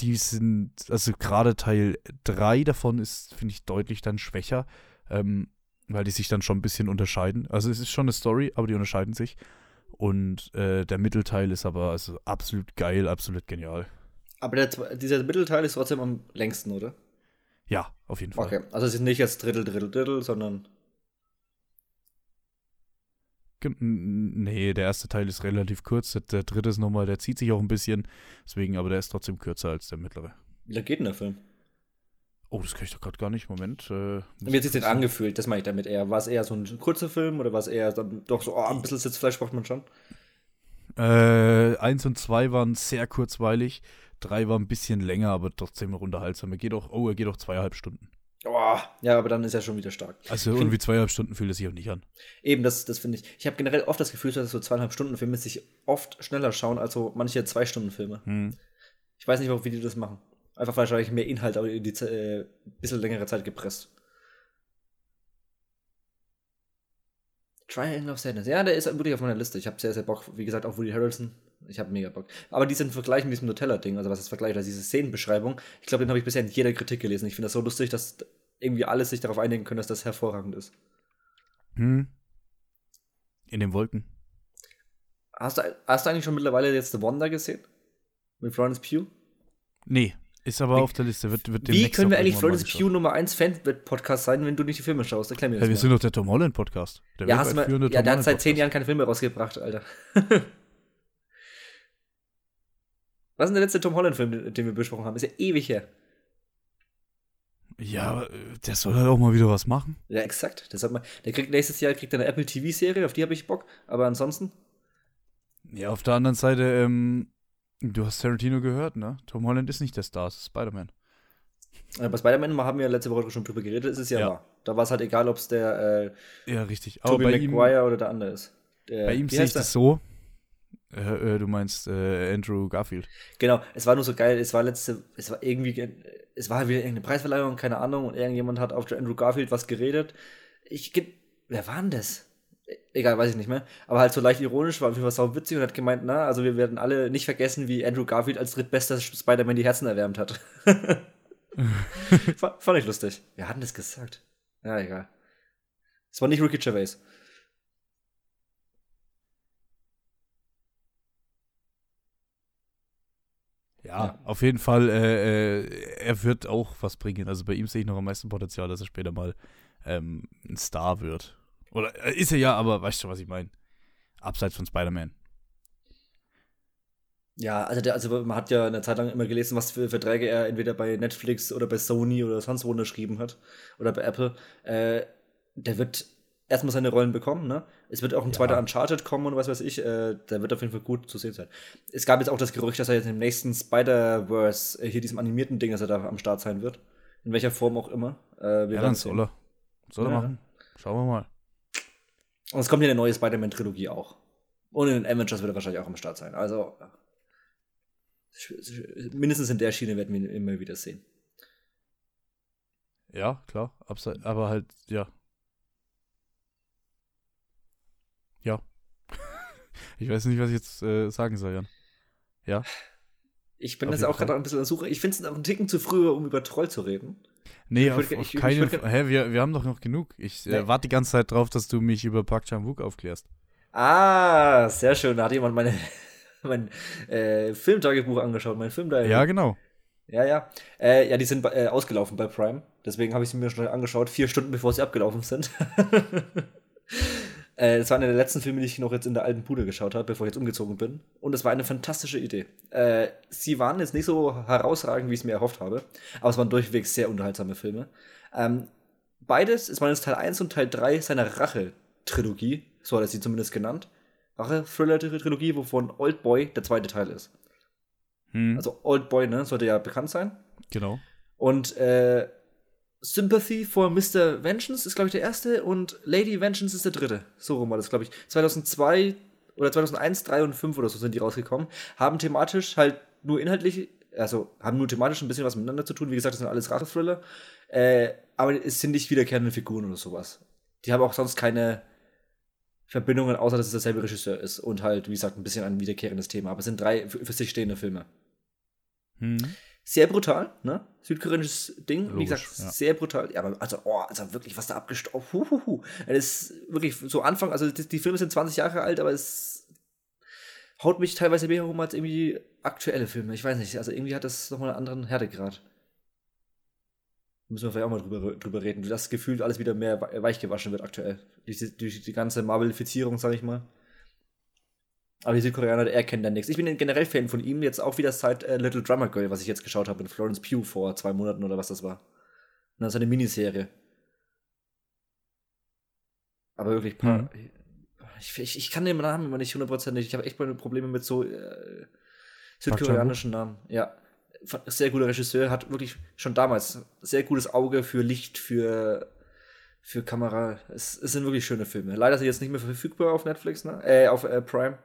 die sind, also gerade Teil 3 davon ist, finde ich, deutlich dann schwächer, ähm, weil die sich dann schon ein bisschen unterscheiden. Also es ist schon eine Story, aber die unterscheiden sich. Und äh, der Mittelteil ist aber also absolut geil, absolut genial. Aber der, dieser Mittelteil ist trotzdem am längsten, oder? Ja, auf jeden Fall. Okay, also es ist nicht jetzt Drittel, Drittel, Drittel, sondern. Nee, der erste Teil ist relativ kurz. Der, der dritte ist nochmal, der zieht sich auch ein bisschen. Deswegen, aber der ist trotzdem kürzer als der mittlere. Wie lange geht denn der Film? Oh, das kann ich doch gerade gar nicht. Moment. Äh, Wie hat sich ich denn angefühlt? Das meine ich damit eher. War es eher so ein kurzer Film oder war es eher dann doch so, oh, ein bisschen Sitzfleisch braucht man schon? Äh, eins und zwei waren sehr kurzweilig. Drei war ein bisschen länger, aber trotzdem noch unterhaltsam. Er geht auch, oh, er geht auch zweieinhalb Stunden. Oh, ja, aber dann ist er schon wieder stark. Also irgendwie zweieinhalb Stunden fühlt es sich auch nicht an. Eben, das, das finde ich. Ich habe generell oft das Gefühl, dass so zweieinhalb Stunden Filme sich oft schneller schauen als so manche Zwei-Stunden-Filme. Hm. Ich weiß nicht, wie die das machen. Einfach wahrscheinlich mehr Inhalt, aber in die äh, bisschen längere Zeit gepresst. Triangle of Sadness. Ja, der ist wirklich auf meiner Liste. Ich habe sehr, sehr Bock. Wie gesagt, auch Woody Harrelson. Ich habe mega Bock. Aber diesen Vergleich mit diesem Nutella-Ding, also was ist Vergleich, also diese Szenenbeschreibung, ich glaube, den habe ich bisher in jeder Kritik gelesen. Ich finde das so lustig, dass irgendwie alle sich darauf einigen können, dass das hervorragend ist. Hm. In den Wolken. Hast du, hast du eigentlich schon mittlerweile jetzt The Wonder gesehen? Mit Florence Pugh? Nee, ist aber Wie- auf der Liste. Wird, wird Wie können wir eigentlich Florence. Pugh Nummer 1 Fan-Podcast sein, wenn du nicht die Filme schaust? Erklär mir das Ja, wir mal. sind doch der Tom Holland Podcast. Der Ja, hast du mal, ja, der hat seit zehn. Jahren keine Filme rausgebracht, Alter. <laughs> Was ist denn der letzte Tom Holland-Film, den den wir besprochen haben? Ist ja ewig her. Ja, äh, der soll halt auch mal wieder was machen. Ja, exakt. Das hat man, der kriegt nächstes Jahr kriegt er eine Apple TV-Serie, auf die habe ich Bock. Aber ansonsten, Ja, auf der anderen Seite, ähm, du hast Tarantino gehört, ne? Tom Holland ist nicht der Star, es ist Spider-Man. äh, bei Spider-Man haben wir ja letzte Woche schon drüber geredet, ist es ja, Ja. wahr. Da war es halt egal, ob es der äh, Ja, richtig. Aber Tobey bei ihm, Maguire oder der andere ist. Der, bei ihm sehe ich das so. Äh, äh, du meinst äh, Andrew Garfield. Genau, es war nur so geil, es war letzte, es war irgendwie, es war wieder irgendeine Preisverleihung, keine Ahnung, und irgendjemand hat auf Andrew Garfield was geredet. Ich, wer war denn das? Egal, weiß ich nicht mehr. Aber halt so leicht ironisch, war auf jeden Fall sau witzig und hat gemeint, na, also wir werden alle nicht vergessen, wie Andrew Garfield als drittbester Spider-Man die Herzen erwärmt hat. <laughs> Fand ich lustig. Wer hat denn das gesagt? Ja, egal. Es war nicht Ricky Gervais. Ja, ja, auf jeden Fall, äh, äh, er wird auch was bringen. Also bei ihm sehe ich noch am meisten Potenzial, dass er später mal ähm, ein Star wird. Oder äh, ist er ja, aber weißt du, was ich meine? Abseits von Spider-Man. Ja, also, der, also man hat ja eine Zeit lang immer gelesen, was für Verträge er entweder bei Netflix oder bei Sony oder sonst wo unterschrieben hat. Oder bei Apple. Äh, der wird erstmal seine Rollen bekommen, ne? Es wird auch ein ja. zweiter Uncharted kommen und was weiß ich, äh, der wird auf jeden Fall gut zu sehen sein. Es gab jetzt auch das Gerücht, dass er jetzt im nächsten Spider-Verse, äh, hier diesem animierten Ding, dass er da am Start sein wird. In welcher Form auch immer. Äh, ja, dann soll er. Soll er ja. machen. Schauen wir mal. Und es kommt ja eine neue Spider-Man-Trilogie auch. Und in den Avengers wird er wahrscheinlich auch am Start sein. Also, mindestens in der Schiene werden wir ihn immer wieder sehen. Ja, klar. Aber halt, ja, Ja. <laughs> ich weiß nicht, was ich jetzt äh, sagen soll, Jan. Ja. Ich bin auf jetzt auch gerade ein bisschen an der Suche. Ich finde es auch einen Ticken zu früh, um über Troll zu reden. Nee, auf, würd, auf ich, keinen Fall. Hä, wir, wir haben doch noch genug. Ich äh, warte die ganze Zeit drauf, dass du mich über Park Chan-wook aufklärst. Ah, sehr schön. Da hat jemand meine, <laughs> mein äh, Filmtagebuch angeschaut, mein Filmdiary. Ja, genau. Ja, ja. Äh, ja, die sind äh, ausgelaufen bei Prime. Deswegen habe ich sie mir schon angeschaut, vier Stunden bevor sie abgelaufen sind. <laughs> Äh, das war einer der letzten Filme, die ich noch jetzt in der alten Bude geschaut habe, bevor ich jetzt umgezogen bin. Und es war eine fantastische Idee. Äh, sie waren jetzt nicht so herausragend, wie ich es mir erhofft habe, aber es waren durchweg sehr unterhaltsame Filme. Ähm, beides, es waren jetzt Teil 1 und Teil 3 seiner Rache-Trilogie, so hat er sie zumindest genannt. Rache-Thriller-Trilogie, wovon Old Boy der zweite Teil ist. Hm. Also Old Boy, ne, sollte ja bekannt sein. Genau. Und äh, Sympathy for Mr. Vengeance ist, glaube ich, der erste und Lady Vengeance ist der dritte. So rum war das, glaube ich. 2002 oder 2001, 3 und 5 oder so sind die rausgekommen. Haben thematisch halt nur inhaltlich, also haben nur thematisch ein bisschen was miteinander zu tun. Wie gesagt, das sind alles Rache-Thriller. Äh, aber es sind nicht wiederkehrende Figuren oder sowas. Die haben auch sonst keine Verbindungen, außer dass es derselbe Regisseur ist und halt, wie gesagt, ein bisschen ein wiederkehrendes Thema. Aber es sind drei für sich stehende Filme. Hm. Sehr brutal, ne? Südkoreanisches Ding, Logisch, wie gesagt, ja. sehr brutal. Ja, aber also, oh, also wirklich, was da abgestaubt. Huhuhu. Das ist wirklich so Anfang, also die, die, Filme sind 20 Jahre alt, aber es haut mich teilweise mehr herum als irgendwie aktuelle Filme. Ich weiß nicht, also irgendwie hat das nochmal einen anderen Härtegrad. Müssen wir vielleicht auch mal drüber, drüber reden, wie das Gefühl alles wieder mehr weichgewaschen wird aktuell. Durch die, durch die ganze Marvelifizierung, sag ich mal. Aber die Südkoreaner, er kennt da nichts. Ich bin generell Fan von ihm, jetzt auch wieder seit äh, Little Drummer Girl, was ich jetzt geschaut habe in Florence Pugh vor zwei Monaten oder was das war. Und das ist eine Miniserie. Aber wirklich, paar, mhm. ich, ich, ich, kann den Namen immer nicht hundertprozentig. Ich habe echt meine Probleme mit so äh, südkoreanischen Namen. Ja, sehr guter Regisseur, hat wirklich schon damals sehr gutes Auge für Licht, für, für Kamera. Es, es sind wirklich schöne Filme. Leider sind jetzt nicht mehr verfügbar auf Netflix, ne? Äh, auf äh, Prime.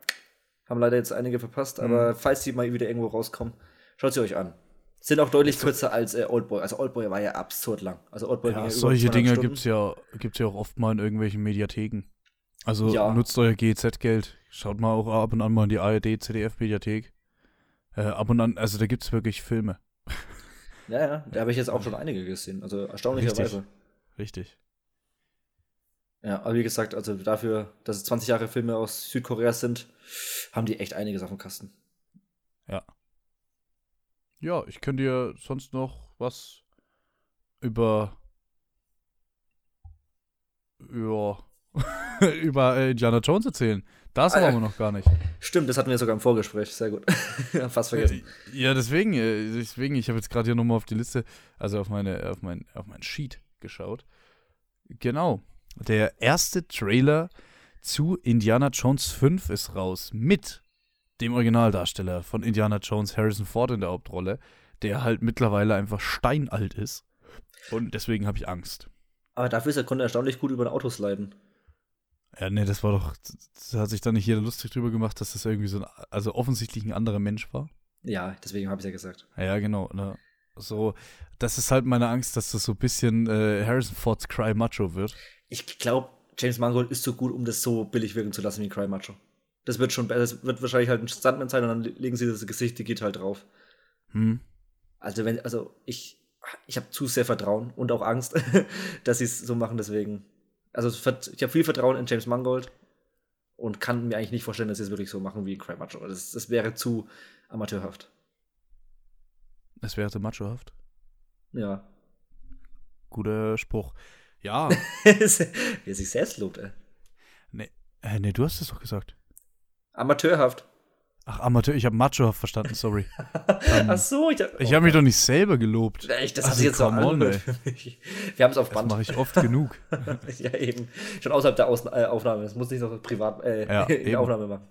Haben leider jetzt einige verpasst, mhm. aber falls die mal wieder irgendwo rauskommen, schaut sie euch an. Sind auch deutlich kürzer als äh, Oldboy. Also Oldboy war ja absurd lang. Also Oldboy ja, solche Dinge gibt es ja, gibt's ja auch oft mal in irgendwelchen Mediatheken. Also ja. nutzt euer GZ-Geld. Schaut mal auch ab und an mal in die ARD, ZDF-Mediathek. Äh, ab und an, also da gibt es wirklich Filme. Ja, ja, da habe ich jetzt auch schon einige gesehen. Also erstaunlicherweise. Richtig. Richtig. Ja, aber wie gesagt, also dafür, dass es 20 Jahre Filme aus Südkorea sind, haben die echt einiges auf dem Kasten. Ja. Ja, ich könnte dir sonst noch was über ja, <laughs> über äh, Indiana Jones erzählen. Das ah, haben wir noch gar nicht. Stimmt, das hatten wir sogar im Vorgespräch. Sehr gut. <laughs> Fast vergessen. Ja, deswegen, äh, deswegen, ich habe jetzt gerade hier nochmal auf die Liste, also auf meine, auf mein, auf mein Sheet geschaut. Genau. Der erste Trailer zu Indiana Jones 5 ist raus. Mit dem Originaldarsteller von Indiana Jones, Harrison Ford, in der Hauptrolle, der halt mittlerweile einfach steinalt ist. Und deswegen habe ich Angst. Aber dafür ist er konnte erstaunlich gut über Autos leiden. Ja, nee, das war doch, das hat sich da nicht jeder lustig drüber gemacht, dass das irgendwie so ein, also offensichtlich ein anderer Mensch war. Ja, deswegen habe ich ja gesagt. Ja, genau. Ne? So, das ist halt meine Angst, dass das so ein bisschen äh, Harrison Fords Cry Macho wird. Ich glaube, James Mangold ist so gut, um das so billig wirken zu lassen wie Cry Macho. Das wird schon, das wird wahrscheinlich halt ein Stuntman sein und dann legen sie das Gesicht digital drauf. Hm. Also wenn, also ich, ich habe zu sehr Vertrauen und auch Angst, <laughs> dass sie es so machen, deswegen. Also ich habe viel Vertrauen in James Mangold und kann mir eigentlich nicht vorstellen, dass sie es wirklich so machen wie Cry Macho. Das, das wäre zu amateurhaft. Es wäre zu machohaft. Ja. Guter Spruch. Ja. <laughs> Wie er sich selbst lobt, ey. Nee, äh, nee, du hast es doch gesagt. Amateurhaft. Ach, Amateur, ich habe machohaft verstanden, sorry. <laughs> ähm, Ach so, ich habe ich hab mich doch nicht selber gelobt. Echt, das also, hat sich jetzt so angehört Wir haben es auf Band. Das mache ich oft genug. <laughs> ja, eben. Schon außerhalb der Aus äh, Aufnahme. Das muss nicht noch privat äh, ja, in der Aufnahme machen.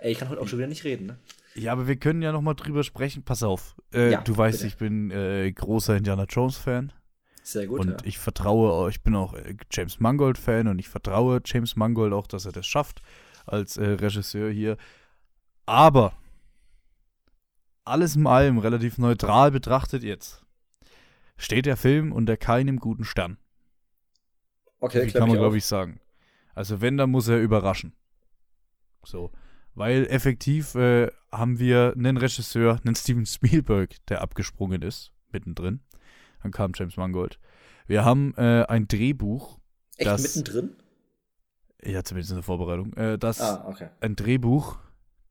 Ey, ich kann heute auch schon wieder nicht reden, ne? Ja, aber wir können ja noch mal drüber sprechen. Pass auf. Äh, Ja, du weißt, bitte. ich bin äh, großer Indiana Jones-Fan. Sehr gut. und ja. ich vertraue, ich bin auch äh, James Mangold-Fan und ich vertraue James Mangold auch, dass er das schafft als äh, Regisseur hier. Aber alles in allem relativ neutral betrachtet jetzt steht der Film unter keinem guten Stern. okay, klär kann man, glaube ich, sagen. Also wenn, dann muss er überraschen. So. Weil effektiv äh, haben wir einen Regisseur, einen Steven Spielberg, der abgesprungen ist, mittendrin. Dann kam James Mangold. Wir haben äh, ein Drehbuch, Echt das- mittendrin? ja, zumindest in der Vorbereitung, äh, das Ah, okay. ein Drehbuch,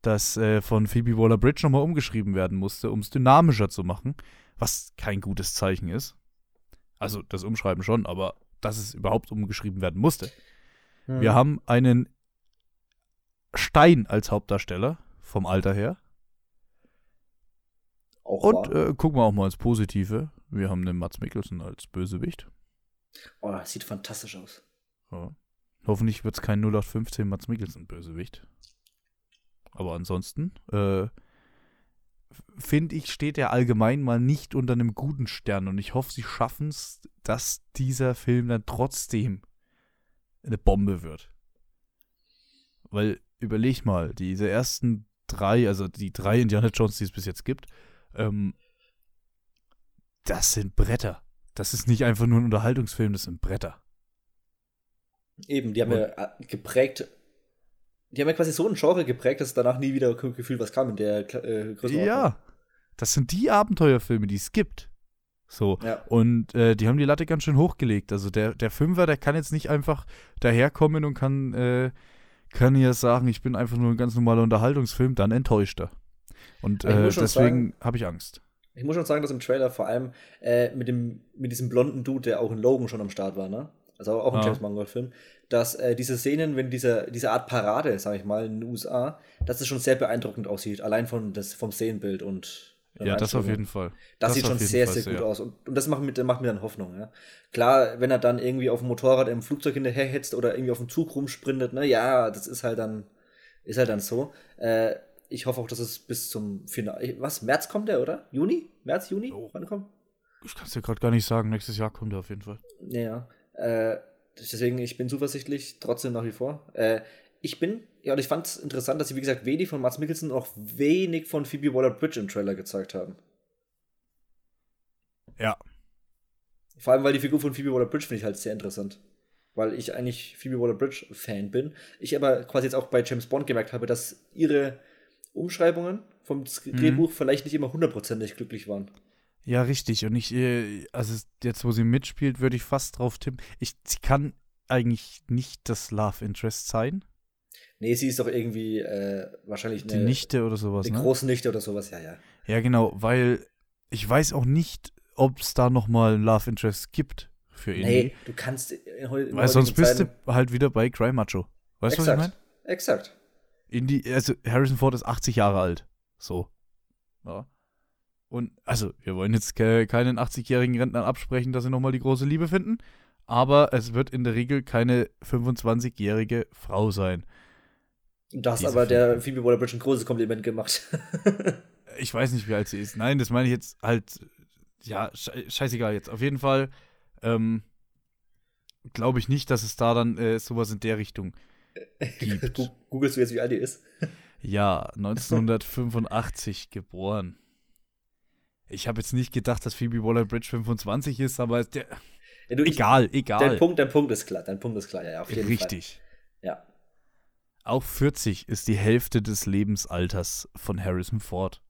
das äh, von Phoebe Waller-Bridge nochmal umgeschrieben werden musste, um es dynamischer zu machen, was kein gutes Zeichen ist. Also das Umschreiben schon, aber dass es überhaupt umgeschrieben werden musste. Hm. Wir haben einen Stein als Hauptdarsteller, vom Alter her. auch Und äh, gucken wir auch mal ins Positive. Wir haben den Mats Mikkelsen als Bösewicht. Oh, das sieht fantastisch aus. Ja. Hoffentlich wird es kein 0815 Mats Mikkelsen Bösewicht. Aber ansonsten, äh, finde ich, steht er allgemein mal nicht unter einem guten Stern. Und ich hoffe, sie schaffen es, dass dieser Film dann trotzdem eine Bombe wird. Weil, überleg mal, diese ersten drei, also die drei Indiana Jones, die es bis jetzt gibt, ähm, das sind Bretter. Das ist nicht einfach nur ein Unterhaltungsfilm, das sind Bretter. Eben, die haben ja äh, geprägt. Die haben ja quasi so ein Genre geprägt, dass danach nie wieder ge- gefühlt was kam in der äh, Größenordnung. Ja, das sind die Abenteuerfilme, die es gibt. So. Ja. Und äh, die haben die Latte ganz schön hochgelegt. Also der, der Fünfer, der kann jetzt nicht einfach daherkommen und kann, äh, kann hier sagen, ich bin einfach nur ein ganz normaler Unterhaltungsfilm, dann enttäuscht er. Und äh, deswegen habe ich Angst. Ich muss schon sagen, dass im Trailer vor allem äh, mit, dem, mit diesem blonden Dude, der auch in Logan schon am Start war, ne? Also auch ein Ja. James Mangold-Film, dass äh, diese Szenen, wenn diese, diese Art Parade, sag ich mal, in den USA, dass es schon sehr beeindruckend aussieht, allein von das, vom Szenenbild und Ja, das auf jeden Fall. Das, Das sieht schon sehr, Fall sehr gut aus. Und, und das macht mir, macht mir dann Hoffnung, ja. Klar, wenn er dann irgendwie auf dem Motorrad im Flugzeug hinterherhetzt oder irgendwie auf dem Zug rumsprintet, ne, ja, das ist halt dann, ist halt dann so. Äh, ich hoffe auch, dass es bis zum Finale. Was? März kommt der, oder? Juni? März, Juni? Oh. Wann kommt? Ich kann es dir gerade gar nicht sagen. Nächstes Jahr kommt er auf jeden Fall. Ja. Äh, deswegen, ich bin zuversichtlich, trotzdem nach wie vor. Äh, ich bin, ja, und ich fand es interessant, dass sie, wie gesagt, wenig von Mats Mikkelsen und auch wenig von Phoebe Waller-Bridge im Trailer gezeigt haben. Ja. Vor allem, weil die Figur von Phoebe Waller-Bridge finde ich halt sehr interessant. Weil ich eigentlich Phoebe Waller-Bridge-Fan bin. Ich aber quasi jetzt auch bei James Bond gemerkt habe, dass ihre Umschreibungen vom Mhm. Drehbuch vielleicht nicht immer hundertprozentig glücklich waren. Ja, richtig. Und ich, äh, also jetzt, wo sie mitspielt, würde ich fast drauf tippen. Ich, sie kann eigentlich nicht das Love Interest sein. Nee, sie ist doch irgendwie äh, wahrscheinlich Die eine, Nichte oder sowas, eine ne? Großnichte oder sowas, ja, ja. Ja, genau, weil ich weiß auch nicht, ob es da nochmal ein Love Interest gibt für ihn. Nee, du kannst in, in weil sonst bist Zeiten- du halt wieder bei Cry Macho. Weißt du, was ich meine? Exakt. Indy, also Harrison Ford ist 80 Jahre alt. So. Ja. Und, also, wir wollen jetzt ke keinen 80-jährigen Rentner absprechen, dass sie nochmal die große Liebe finden. Aber es wird in der Regel keine 25-jährige Frau sein. Du hast aber der. Phoebe Waller-Bridge ein großes Kompliment gemacht. <laughs> Ich weiß nicht, wie alt sie ist. Nein, das meine ich jetzt halt. Ja, sche scheißegal jetzt. Auf jeden Fall ähm, glaube ich nicht, dass es da dann äh, sowas in der Richtung gibt. Googlest du jetzt, wie alt die ist? Ja, <laughs> 1985 geboren. Ich habe jetzt nicht gedacht, dass Phoebe Waller-Bridge 25 ist, aber der, Ja, du, ich- egal, egal. Dein Punkt, dein Punkt ist klar. Dein Punkt ist klar, ja, auf jeden Richtig. Fall. Ja. Auch 40 ist die Hälfte des Lebensalters von Harrison Ford.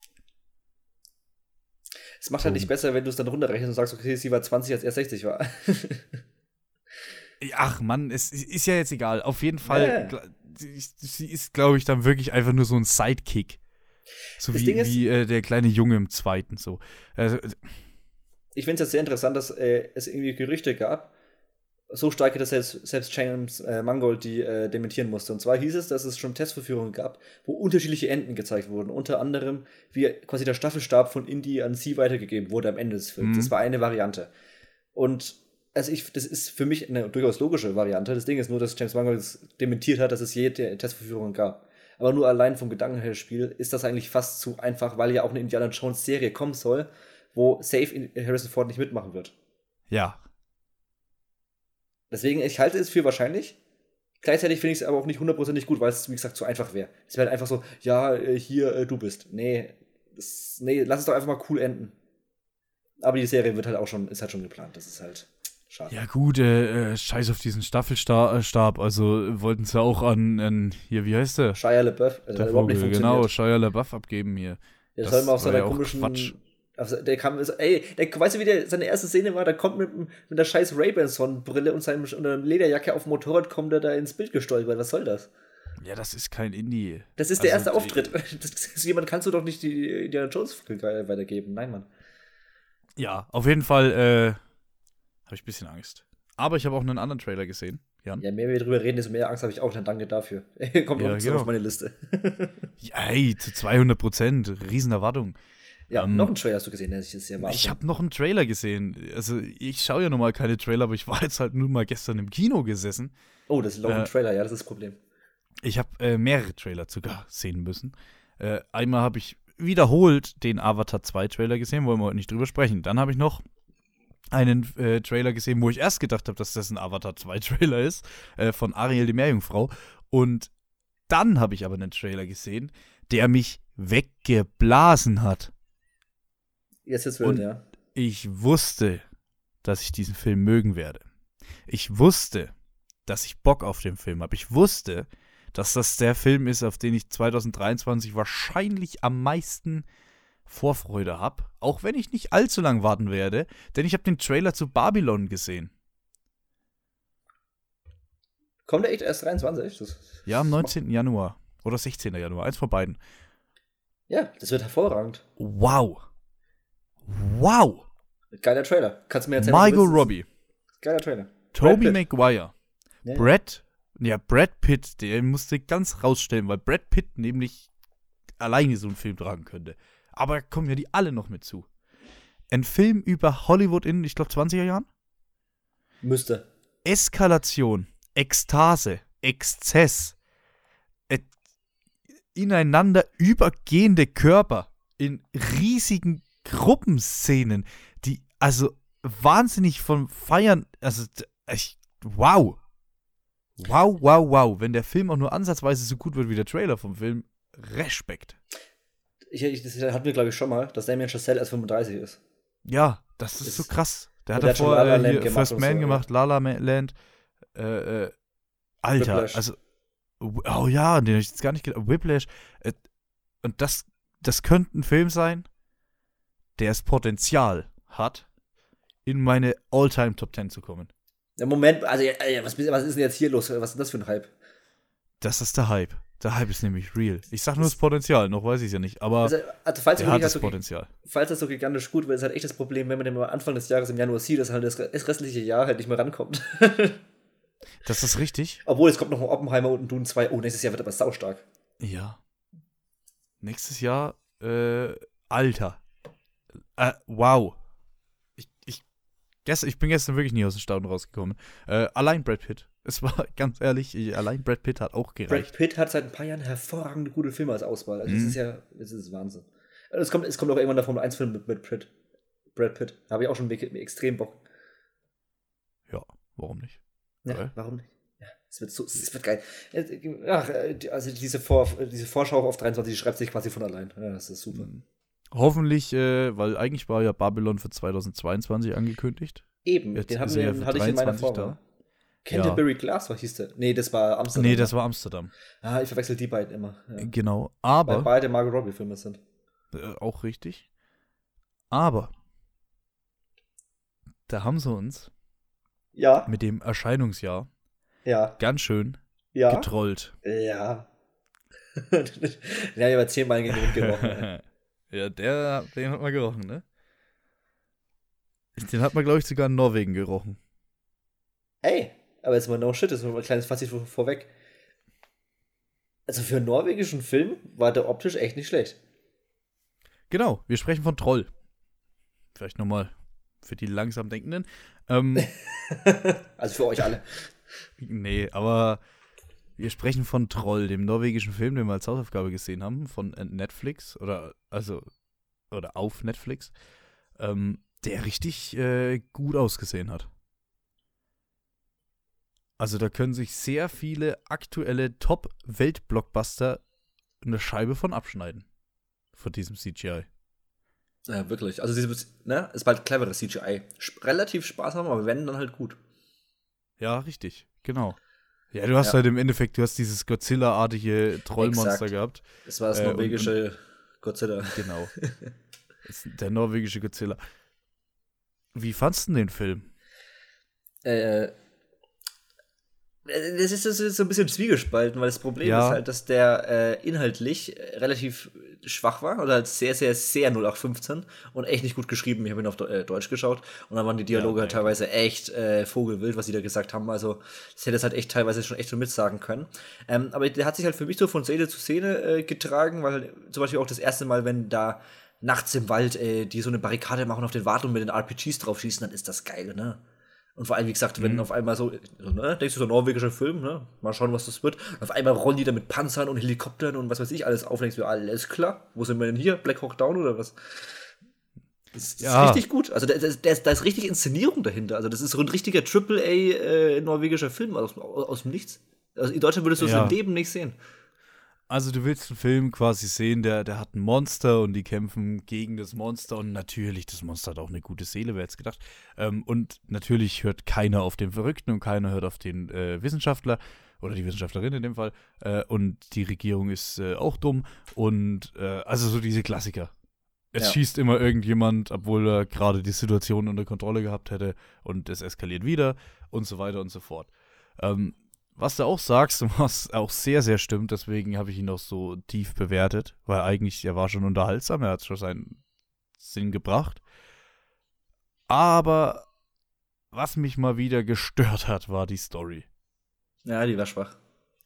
Es macht halt nicht Punkt. besser, wenn du es dann runterrechnest und sagst, okay, sie war 20, als er 60 war. <laughs> Ach Mann, es ist ja jetzt egal. Auf jeden Fall, gla- sie ist, glaube ich, dann wirklich einfach nur so ein Sidekick. So Das wie, wie äh, der kleine Junge im zweiten so. Also, ich finde es jetzt sehr interessant, dass äh, es irgendwie Gerüchte gab, so starke, dass selbst, selbst James äh, Mangold die äh, dementieren musste. Und zwar hieß es, dass es schon Testverführungen gab, wo unterschiedliche Enden gezeigt wurden. Unter anderem, wie quasi der Staffelstab von Indy an sie weitergegeben wurde am Ende des Films. Mhm. Das war eine Variante. Und also ich, das ist für mich eine durchaus logische Variante. Das Ding ist nur, dass James Mangold es dementiert hat, dass es je Te- Testverführungen gab. Aber nur allein vom Gedanken her Spiel ist das eigentlich fast zu einfach, weil ja auch eine Indiana Jones Serie kommen soll, wo safe Harrison Ford nicht mitmachen wird. ja. Deswegen, ich halte es für wahrscheinlich. Gleichzeitig finde ich es aber auch nicht hundertprozentig gut, weil es, wie gesagt, zu einfach wäre. Es wäre halt einfach so, ja, äh, hier, äh, du bist. Nee, das, nee, lass es doch einfach mal cool enden. Aber die Serie wird halt auch schon, ist halt schon geplant. Das ist halt schade. Ja, gut, äh, äh, scheiß auf diesen Staffelstab. Also wollten sie auch an, an, hier, wie heißt der? Shia LaBeouf, also Der nicht Vogel, funktioniert. genau, Shia LaBeouf abgeben hier. Der soll mal auf seiner ja komischen. Quatsch. Se- der kam, so, ey, der, weißt du, wie der, seine erste Szene war? Der kommt mit, mit der scheiß Ray-Ban-Sonnenbrille und seinem und einer Lederjacke auf dem Motorrad, kommt er da ins Bild gestolpert. Was soll das? Ja, das ist kein Indie. Das ist der Also, erste Auftritt. <laughs> Das jemand kannst du doch nicht die Indiana Jones weitergeben. Nein, Mann. Ja, auf jeden Fall äh, habe ich ein bisschen Angst. Aber ich habe auch einen anderen Trailer gesehen, Jan. Ja, mehr wir drüber reden, desto mehr Angst habe ich auch. Dann danke dafür. <laughs> Kommt Ja, so genau. auf meine Liste. <laughs> Ey, zu 200 Prozent, Riesenerwartung. ja, Ähm, noch einen Trailer hast du gesehen, der sich das sehr. Ich habe noch einen Trailer gesehen. Also, ich schaue ja normal keine Trailer, aber ich war jetzt halt nur mal gestern im Kino gesessen. Oh, das ist noch ein äh, Trailer, ja, das ist das Problem. Ich habe äh, mehrere Trailer sogar sehen müssen. Äh, einmal habe ich wiederholt den Avatar 2 Trailer gesehen, wollen wir heute nicht drüber sprechen. Dann habe ich noch einen äh, Trailer gesehen, wo ich erst gedacht habe, dass das ein Avatar 2 Trailer ist, äh, von Ariel die Meerjungfrau. Und dann habe ich aber einen Trailer gesehen, der mich weggeblasen hat. Jetzt jetzt und- wild, ja. Ich wusste, dass ich diesen Film mögen werde. Ich wusste, dass ich Bock auf den Film habe. Ich wusste, dass das der Film ist, auf den ich 2023 wahrscheinlich am meisten Vorfreude habe. Auch wenn ich nicht allzu lang warten werde, denn ich habe den Trailer zu Babylon gesehen. Kommt der echt erst 23? Das, Ja, am 19. Januar. Oder 16. Januar, eins von beiden. ja, das wird hervorragend. Wow. Wow. Geiler Trailer. Kannst du mir erzählen? Margot willst? Robbie, Geiler Trailer. Toby. Maguire, ja. Brad, ja, Brad Pitt, der musste ganz rausstellen, weil Brad Pitt nämlich alleine so einen Film tragen könnte. Aber kommen ja die alle noch mit zu. Ein Film über Hollywood in, ich glaube, 20er Jahren? Müsste. Eskalation, Ekstase, Exzess, äh, ineinander übergehende Körper in riesigen Gruppenszenen, die also wahnsinnig von Feiern, also ich, wow. Wow, wow, wow. Wenn der Film auch nur ansatzweise so gut wird wie der Trailer vom Film, Respekt. Ich, ich, das hatten wir, glaube ich, schon mal, dass Damien Chazelle erst 35 ist. Ja, das ist Ist- so krass. Der hat davor La La äh, First Man so, gemacht, La La Land. Äh, äh, Alter, Whiplash. also oh ja, den hab ich jetzt gar nicht gedacht. Whiplash. Äh, und das, das könnte ein Film sein, der das Potenzial hat, in meine All-Time Top 10 zu kommen. Ja, Moment, also was, was ist denn jetzt hier los? Was ist denn das für ein Hype? Das ist der Hype. Der Hype ist nämlich real. Ich sag nur das Potenzial, noch weiß ich es ja nicht, aber Also, also falls, er hat das so, Potenzial. falls das so gigantisch gut wird, ist halt echt das Problem, wenn man den mal Anfang des Jahres im Januar sieht, dass halt das, das restliche Jahr halt nicht mehr rankommt. <laughs> Das ist richtig. Obwohl, es kommt noch ein Oppenheimer und ein Dune 2. Oh, nächstes Jahr wird aber saustark. Ja. Nächstes Jahr, äh, Alter. Äh, wow. Ich, ich, gestern, ich bin gestern wirklich nie aus dem Staunen rausgekommen. Äh, allein Brad Pitt. Es war <laughs> ganz ehrlich, ich, allein Brad Pitt hat auch Brad gereicht. Pitt hat seit ein paar Jahren hervorragende gute Filme als Auswahl. Also, Mhm. das ist ja, das ist Wahnsinn. Es kommt, es kommt auch irgendwann der Formel 1 Film mit, mit Pitt. Brad Pitt. Da habe ich auch schon extrem Bock. Ja, warum nicht? Ja, Geil. warum nicht? Ja. Es wird, so, es wird geil. Ach, also diese, Vor, diese Vorschau auf 23, die schreibt sich quasi von allein. Ja, das ist super. Mhm. Hoffentlich, äh, weil eigentlich war ja Babylon für 2022 angekündigt. Eben, Jetzt den hatten wir, hatte ich in meiner Vorwahl. Canterbury ja. Glass, was hieß der? Nee, das war Amsterdam. Nee, das war Amsterdam. Ah, ich verwechsel die beiden immer. Ja. Genau, aber. Weil beide Margot Robbie-Filme sind. Äh, auch richtig. Aber. Da haben sie uns. Ja. Mit dem Erscheinungsjahr. Ja. Ganz schön. Ja. Getrollt. Ja. ja, ich habe zehnmal gegen den gerochen. <laughs> ja, der, den hat man gerochen, ne? Den hat man, glaube ich, sogar in Norwegen gerochen. Ey, aber jetzt mal no shit, das ist mal ein kleines Fazit vor, vorweg. Also für einen norwegischen Film war der optisch echt nicht schlecht. Genau, wir sprechen von Troll. Vielleicht nochmal für die langsam Denkenden. Ähm, <laughs> also für euch alle. Nee, aber wir sprechen von Troll, dem norwegischen Film, den wir als Hausaufgabe gesehen haben, von Netflix oder also oder auf Netflix, ähm, der richtig äh, gut ausgesehen hat. Also da können sich sehr viele aktuelle Top-Welt-Blockbuster eine Scheibe von abschneiden. Von diesem CGI. Ja, wirklich. Also, ne, ist bald cleveres CGI. Relativ sparsam, aber wenn, dann halt gut. Ja, richtig. Genau. Ja, du hast ja. halt im Endeffekt, du hast dieses Godzilla-artige Trollmonster Exakt. gehabt. Das war das äh, norwegische und, Godzilla. Genau. <laughs> der norwegische Godzilla. Wie fandst du den Film? Äh, das ist, das ist so ein bisschen zwiegespalten, weil das Problem ja. ist halt, dass der äh, inhaltlich relativ schwach war oder halt sehr, sehr, sehr 0815 und echt nicht gut geschrieben. Ich habe ihn auf äh, Deutsch geschaut und dann waren die Dialoge ja, halt teilweise echt äh, vogelwild, was sie da gesagt haben. Also, das hätte es halt echt teilweise schon echt so mitsagen können. Ähm, aber der hat sich halt für mich so von Szene zu Szene äh, getragen, weil halt zum Beispiel auch das erste Mal, wenn da nachts im Wald äh, die so eine Barrikade machen auf den Wart und mit den RPGs drauf schießen, dann ist das geil, ne? Und vor allem, wie gesagt, wenn mhm. auf einmal so, ne, denkst du so ein norwegischer Film, ne? Mal schauen, was das wird. Und auf einmal rollen die da mit Panzern und Helikoptern und was weiß ich alles auf. Denkst du, alles klar. Wo sind wir denn hier? Black Hawk Down oder was? Das, das ja. ist richtig gut. Also da, da, da, ist, da ist richtig Inszenierung dahinter. Also das ist so ein richtiger Triple A äh, norwegischer Film aus, aus, aus dem Nichts. Also in Deutschland würdest du ja. das im Leben nicht sehen. Also du willst einen Film quasi sehen, der, der hat ein Monster und die kämpfen gegen das Monster und natürlich, das Monster hat auch eine gute Seele, wer jetzt gedacht. Ähm, und natürlich hört keiner auf den Verrückten und keiner hört auf den äh, Wissenschaftler oder die Wissenschaftlerin in dem Fall. Äh, und die Regierung ist äh, auch dumm und äh, also so diese Klassiker. Es ja. schießt immer irgendjemand, obwohl er gerade die Situation unter Kontrolle gehabt hätte und es eskaliert wieder und so weiter und so fort. Ähm, was du auch sagst und <laughs> was auch sehr, sehr stimmt, deswegen habe ich ihn auch so tief bewertet, weil eigentlich, er war schon unterhaltsam, er hat schon seinen Sinn gebracht. Aber was mich mal wieder gestört <laughs> hat, war die Story. Ja, die war schwach.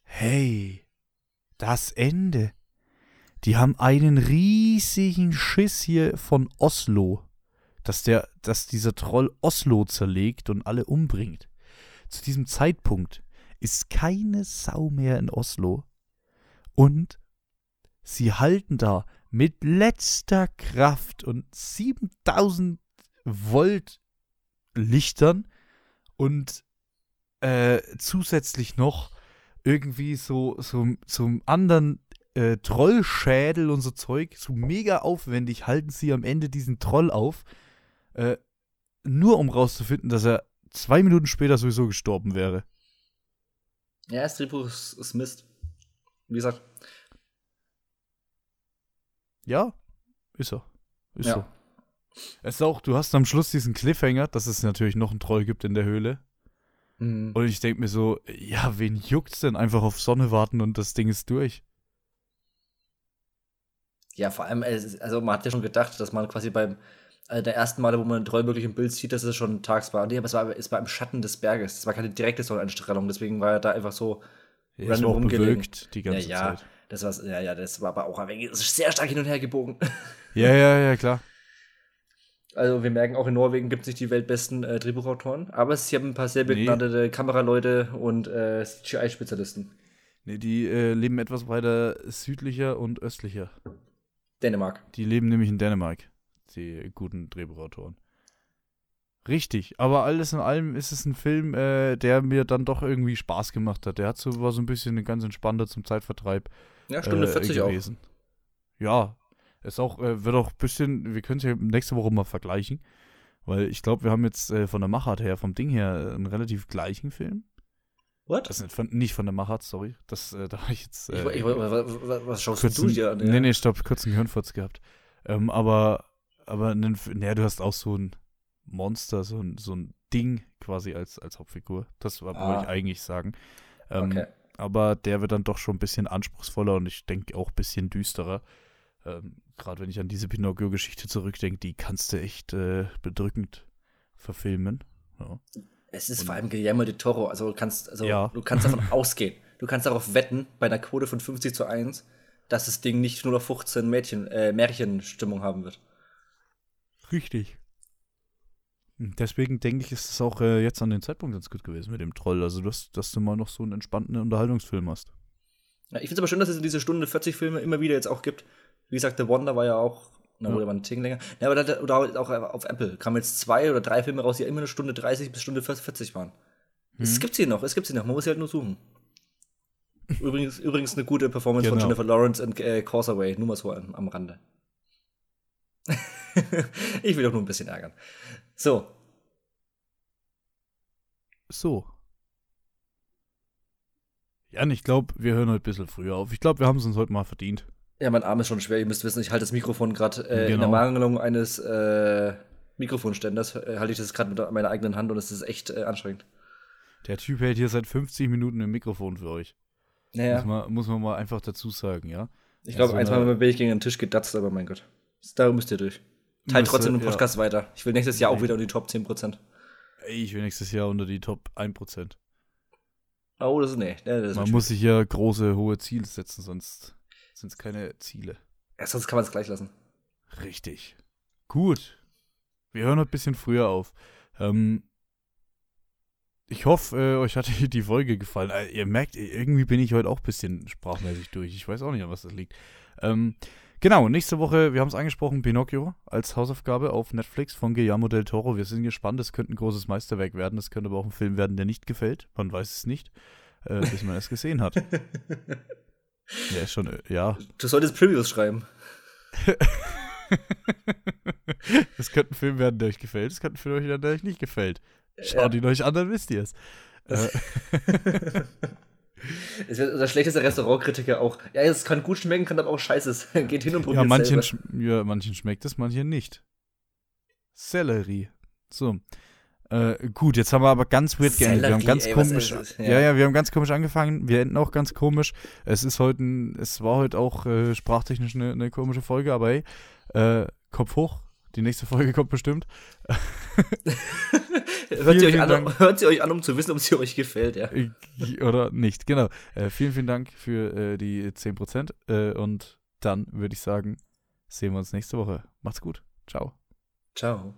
Hey, das Ende. Die haben einen riesigen Schiss hier von Oslo, dass der, dass dieser Troll Oslo zerlegt und alle umbringt. Zu diesem Zeitpunkt ist keine Sau mehr in Oslo. Und sie halten da mit letzter Kraft und 7000 Volt Lichtern und äh, zusätzlich noch irgendwie so, so, so einem anderen äh, Trollschädel und so Zeug, so mega aufwendig halten sie am Ende diesen Troll auf, äh, nur um rauszufinden, dass er zwei Minuten später sowieso gestorben wäre. Ja, das Drehbuch ist, ist Mist. Wie gesagt. Ja, ist er. Ist ja. so. Es ist auch, du hast am Schluss diesen Cliffhanger, dass es natürlich noch einen Troll gibt in der Höhle. Mhm. Und ich denke mir so, ja, wen juckt's denn? Einfach auf Sonne warten und das Ding ist durch. Ja, vor allem, also man hat ja schon gedacht, dass man quasi beim der ersten Male, wo man Troll wirklich im Bild sieht, dass es schon tags war. Nee, aber es war, es war im Schatten des Berges. Es war keine direkte Sonneneinstrahlung, deswegen war er da einfach so ja, random rumgelegt. die ganze ja, ja, Zeit. Das war, ja, ja, das war aber auch ein wenig, sehr stark hin und her gebogen. <laughs> Ja, ja, ja, klar. Also wir merken, auch in Norwegen gibt es nicht die weltbesten äh, Drehbuchautoren, aber sie haben ein paar sehr begnadete nee. Kameraleute und äh, CGI-Spezialisten. Nee, die äh, leben etwas weiter südlicher und östlicher. Dänemark. Die leben nämlich in Dänemark die guten Drehbuchautoren. Richtig, aber alles in allem ist es ein Film, äh, der mir dann doch irgendwie Spaß gemacht hat. Der hat so, war so ein bisschen ganz entspannter zum Zeitvertreib. Ja, Stunde äh, 40 auch. gewesen. Ja, ist auch, äh, wird auch ein bisschen, wir können es ja nächste Woche mal vergleichen, weil ich glaube, wir haben jetzt äh, von der Machart her, vom Ding her, einen relativ gleichen Film. What? Das nicht von, nicht von der Machart, sorry. Das, äh, da habe ich jetzt. Ich, Äh, ich, was, was schaust kurzen, du dir an? Nee, nee, stopp, kurzen Gehirnfurz gehabt. Ähm, aber, aber, nen, nee, du hast auch so ein Monster, so ein, so ein Ding quasi als, als Hauptfigur. Das war, Ah. wollte ich eigentlich sagen. Ähm, Okay. Aber der wird dann doch schon ein bisschen anspruchsvoller und ich denke auch ein bisschen düsterer. Ähm, Gerade wenn ich an diese Pinocchio-Geschichte zurückdenke, die kannst du echt äh, bedrückend verfilmen. Ja. Es ist Und- vor allem Guillermo de Toro, also du kannst, also Ja. du kannst davon <laughs> ausgehen. Du kannst darauf wetten, bei einer Quote von 50 zu 1, dass das Ding nicht nur noch 15 Mädchen, äh, Märchenstimmung haben wird. Richtig. Deswegen denke ich, ist es auch äh, jetzt an den Zeitpunkt ganz gut gewesen mit dem Troll. Also, dass, dass du mal noch so einen entspannten Unterhaltungsfilm hast. Ja, ich finde es aber schön, dass es diese Stunde 40 Filme immer wieder jetzt auch gibt. Wie gesagt, The Wonder war ja auch, na, Ja. oder war ein Ticken länger. Ja, aber da, oder auch auf Apple kamen jetzt zwei oder drei Filme raus, die immer eine Stunde 30 bis Stunde 40 waren. Es Mhm. gibt sie noch, es gibt sie noch, man muss sie halt nur suchen. Übrigens, übrigens eine gute Performance von Genau. Jennifer Lawrence und äh, Causeway, nur mal so am, am Rande. <laughs> ich will doch nur ein bisschen ärgern. So, So. Jan, ich glaube, wir hören heute ein bisschen früher auf. Ich glaube, wir haben es uns heute mal verdient. ja, mein Arm ist schon schwer, ihr müsst wissen, ich halte das Mikrofon gerade äh, in der Genau. Mangelung eines äh, Mikrofonständers, äh, halte ich das gerade mit meiner eigenen Hand und es ist echt äh, anstrengend. Der Typ hält hier seit 50 Minuten ein Mikrofon für euch. Naja, Muss, man, muss man mal einfach dazu sagen, ja? ich glaube, so ein, eine- zwei Mal bin ich gegen den Tisch gedatzt, aber mein Gott. Darum müsst ihr durch. Teilt trotzdem den ja. Podcast weiter. Ich will nächstes Jahr auch wieder in die Top 10%. Ey, Ich will nächstes Jahr unter die Top 1%. Oh, das ist, nee, nee das ist Man muss sich ja große, hohe Ziele setzen, sonst sind es keine Ziele. ja, sonst kann man es gleich lassen. Richtig. Gut. Wir hören heute ein bisschen früher auf. Ähm, ich hoffe, äh, euch hat <laughs> die Folge gefallen. Äh, ihr merkt, irgendwie bin ich heute auch ein bisschen sprachmäßig durch. Ich weiß auch nicht, an was das liegt. Ähm, genau, nächste Woche, wir haben es angesprochen, Pinocchio als Hausaufgabe auf Netflix von Guillermo del Toro. Wir sind gespannt, es könnte ein großes Meisterwerk werden. Es könnte aber auch ein Film werden, der nicht gefällt. Man weiß es nicht, äh, bis man es gesehen hat. <laughs> Der ist schon, äh, ja. Du solltest Previews schreiben. <laughs> Es könnte ein Film werden, der euch gefällt. Es könnte ein Film werden, der euch nicht gefällt. Schaut Ja. ihn euch an, dann wisst ihr es. Äh, <laughs> Es wird der schlechteste Restaurantkritiker auch. Ja, es kann gut schmecken, kann aber auch scheiße sein. Geht hin und probiert ja, manchen, ja, manchen schmeckt es, manchen nicht. Sellerie. So. Äh, gut, jetzt haben wir aber ganz weird geendet. Wir haben Sellerie, ganz ey, komisch. ja. Ja. ja, wir haben ganz komisch angefangen. Wir enden auch ganz komisch. Es ist heute ein, es war heute auch äh, sprachtechnisch eine, eine komische Folge, aber hey, äh, Kopf hoch. Die nächste Folge kommt bestimmt. <laughs> hört, sie euch an, Dank. hört sie euch an, um zu wissen, ob sie euch gefällt, ja. Äh, Oder nicht, genau. Äh, vielen, vielen Dank für äh, die 10%. Äh, und dann würde ich sagen, sehen wir uns nächste Woche. Macht's gut. Ciao. Ciao.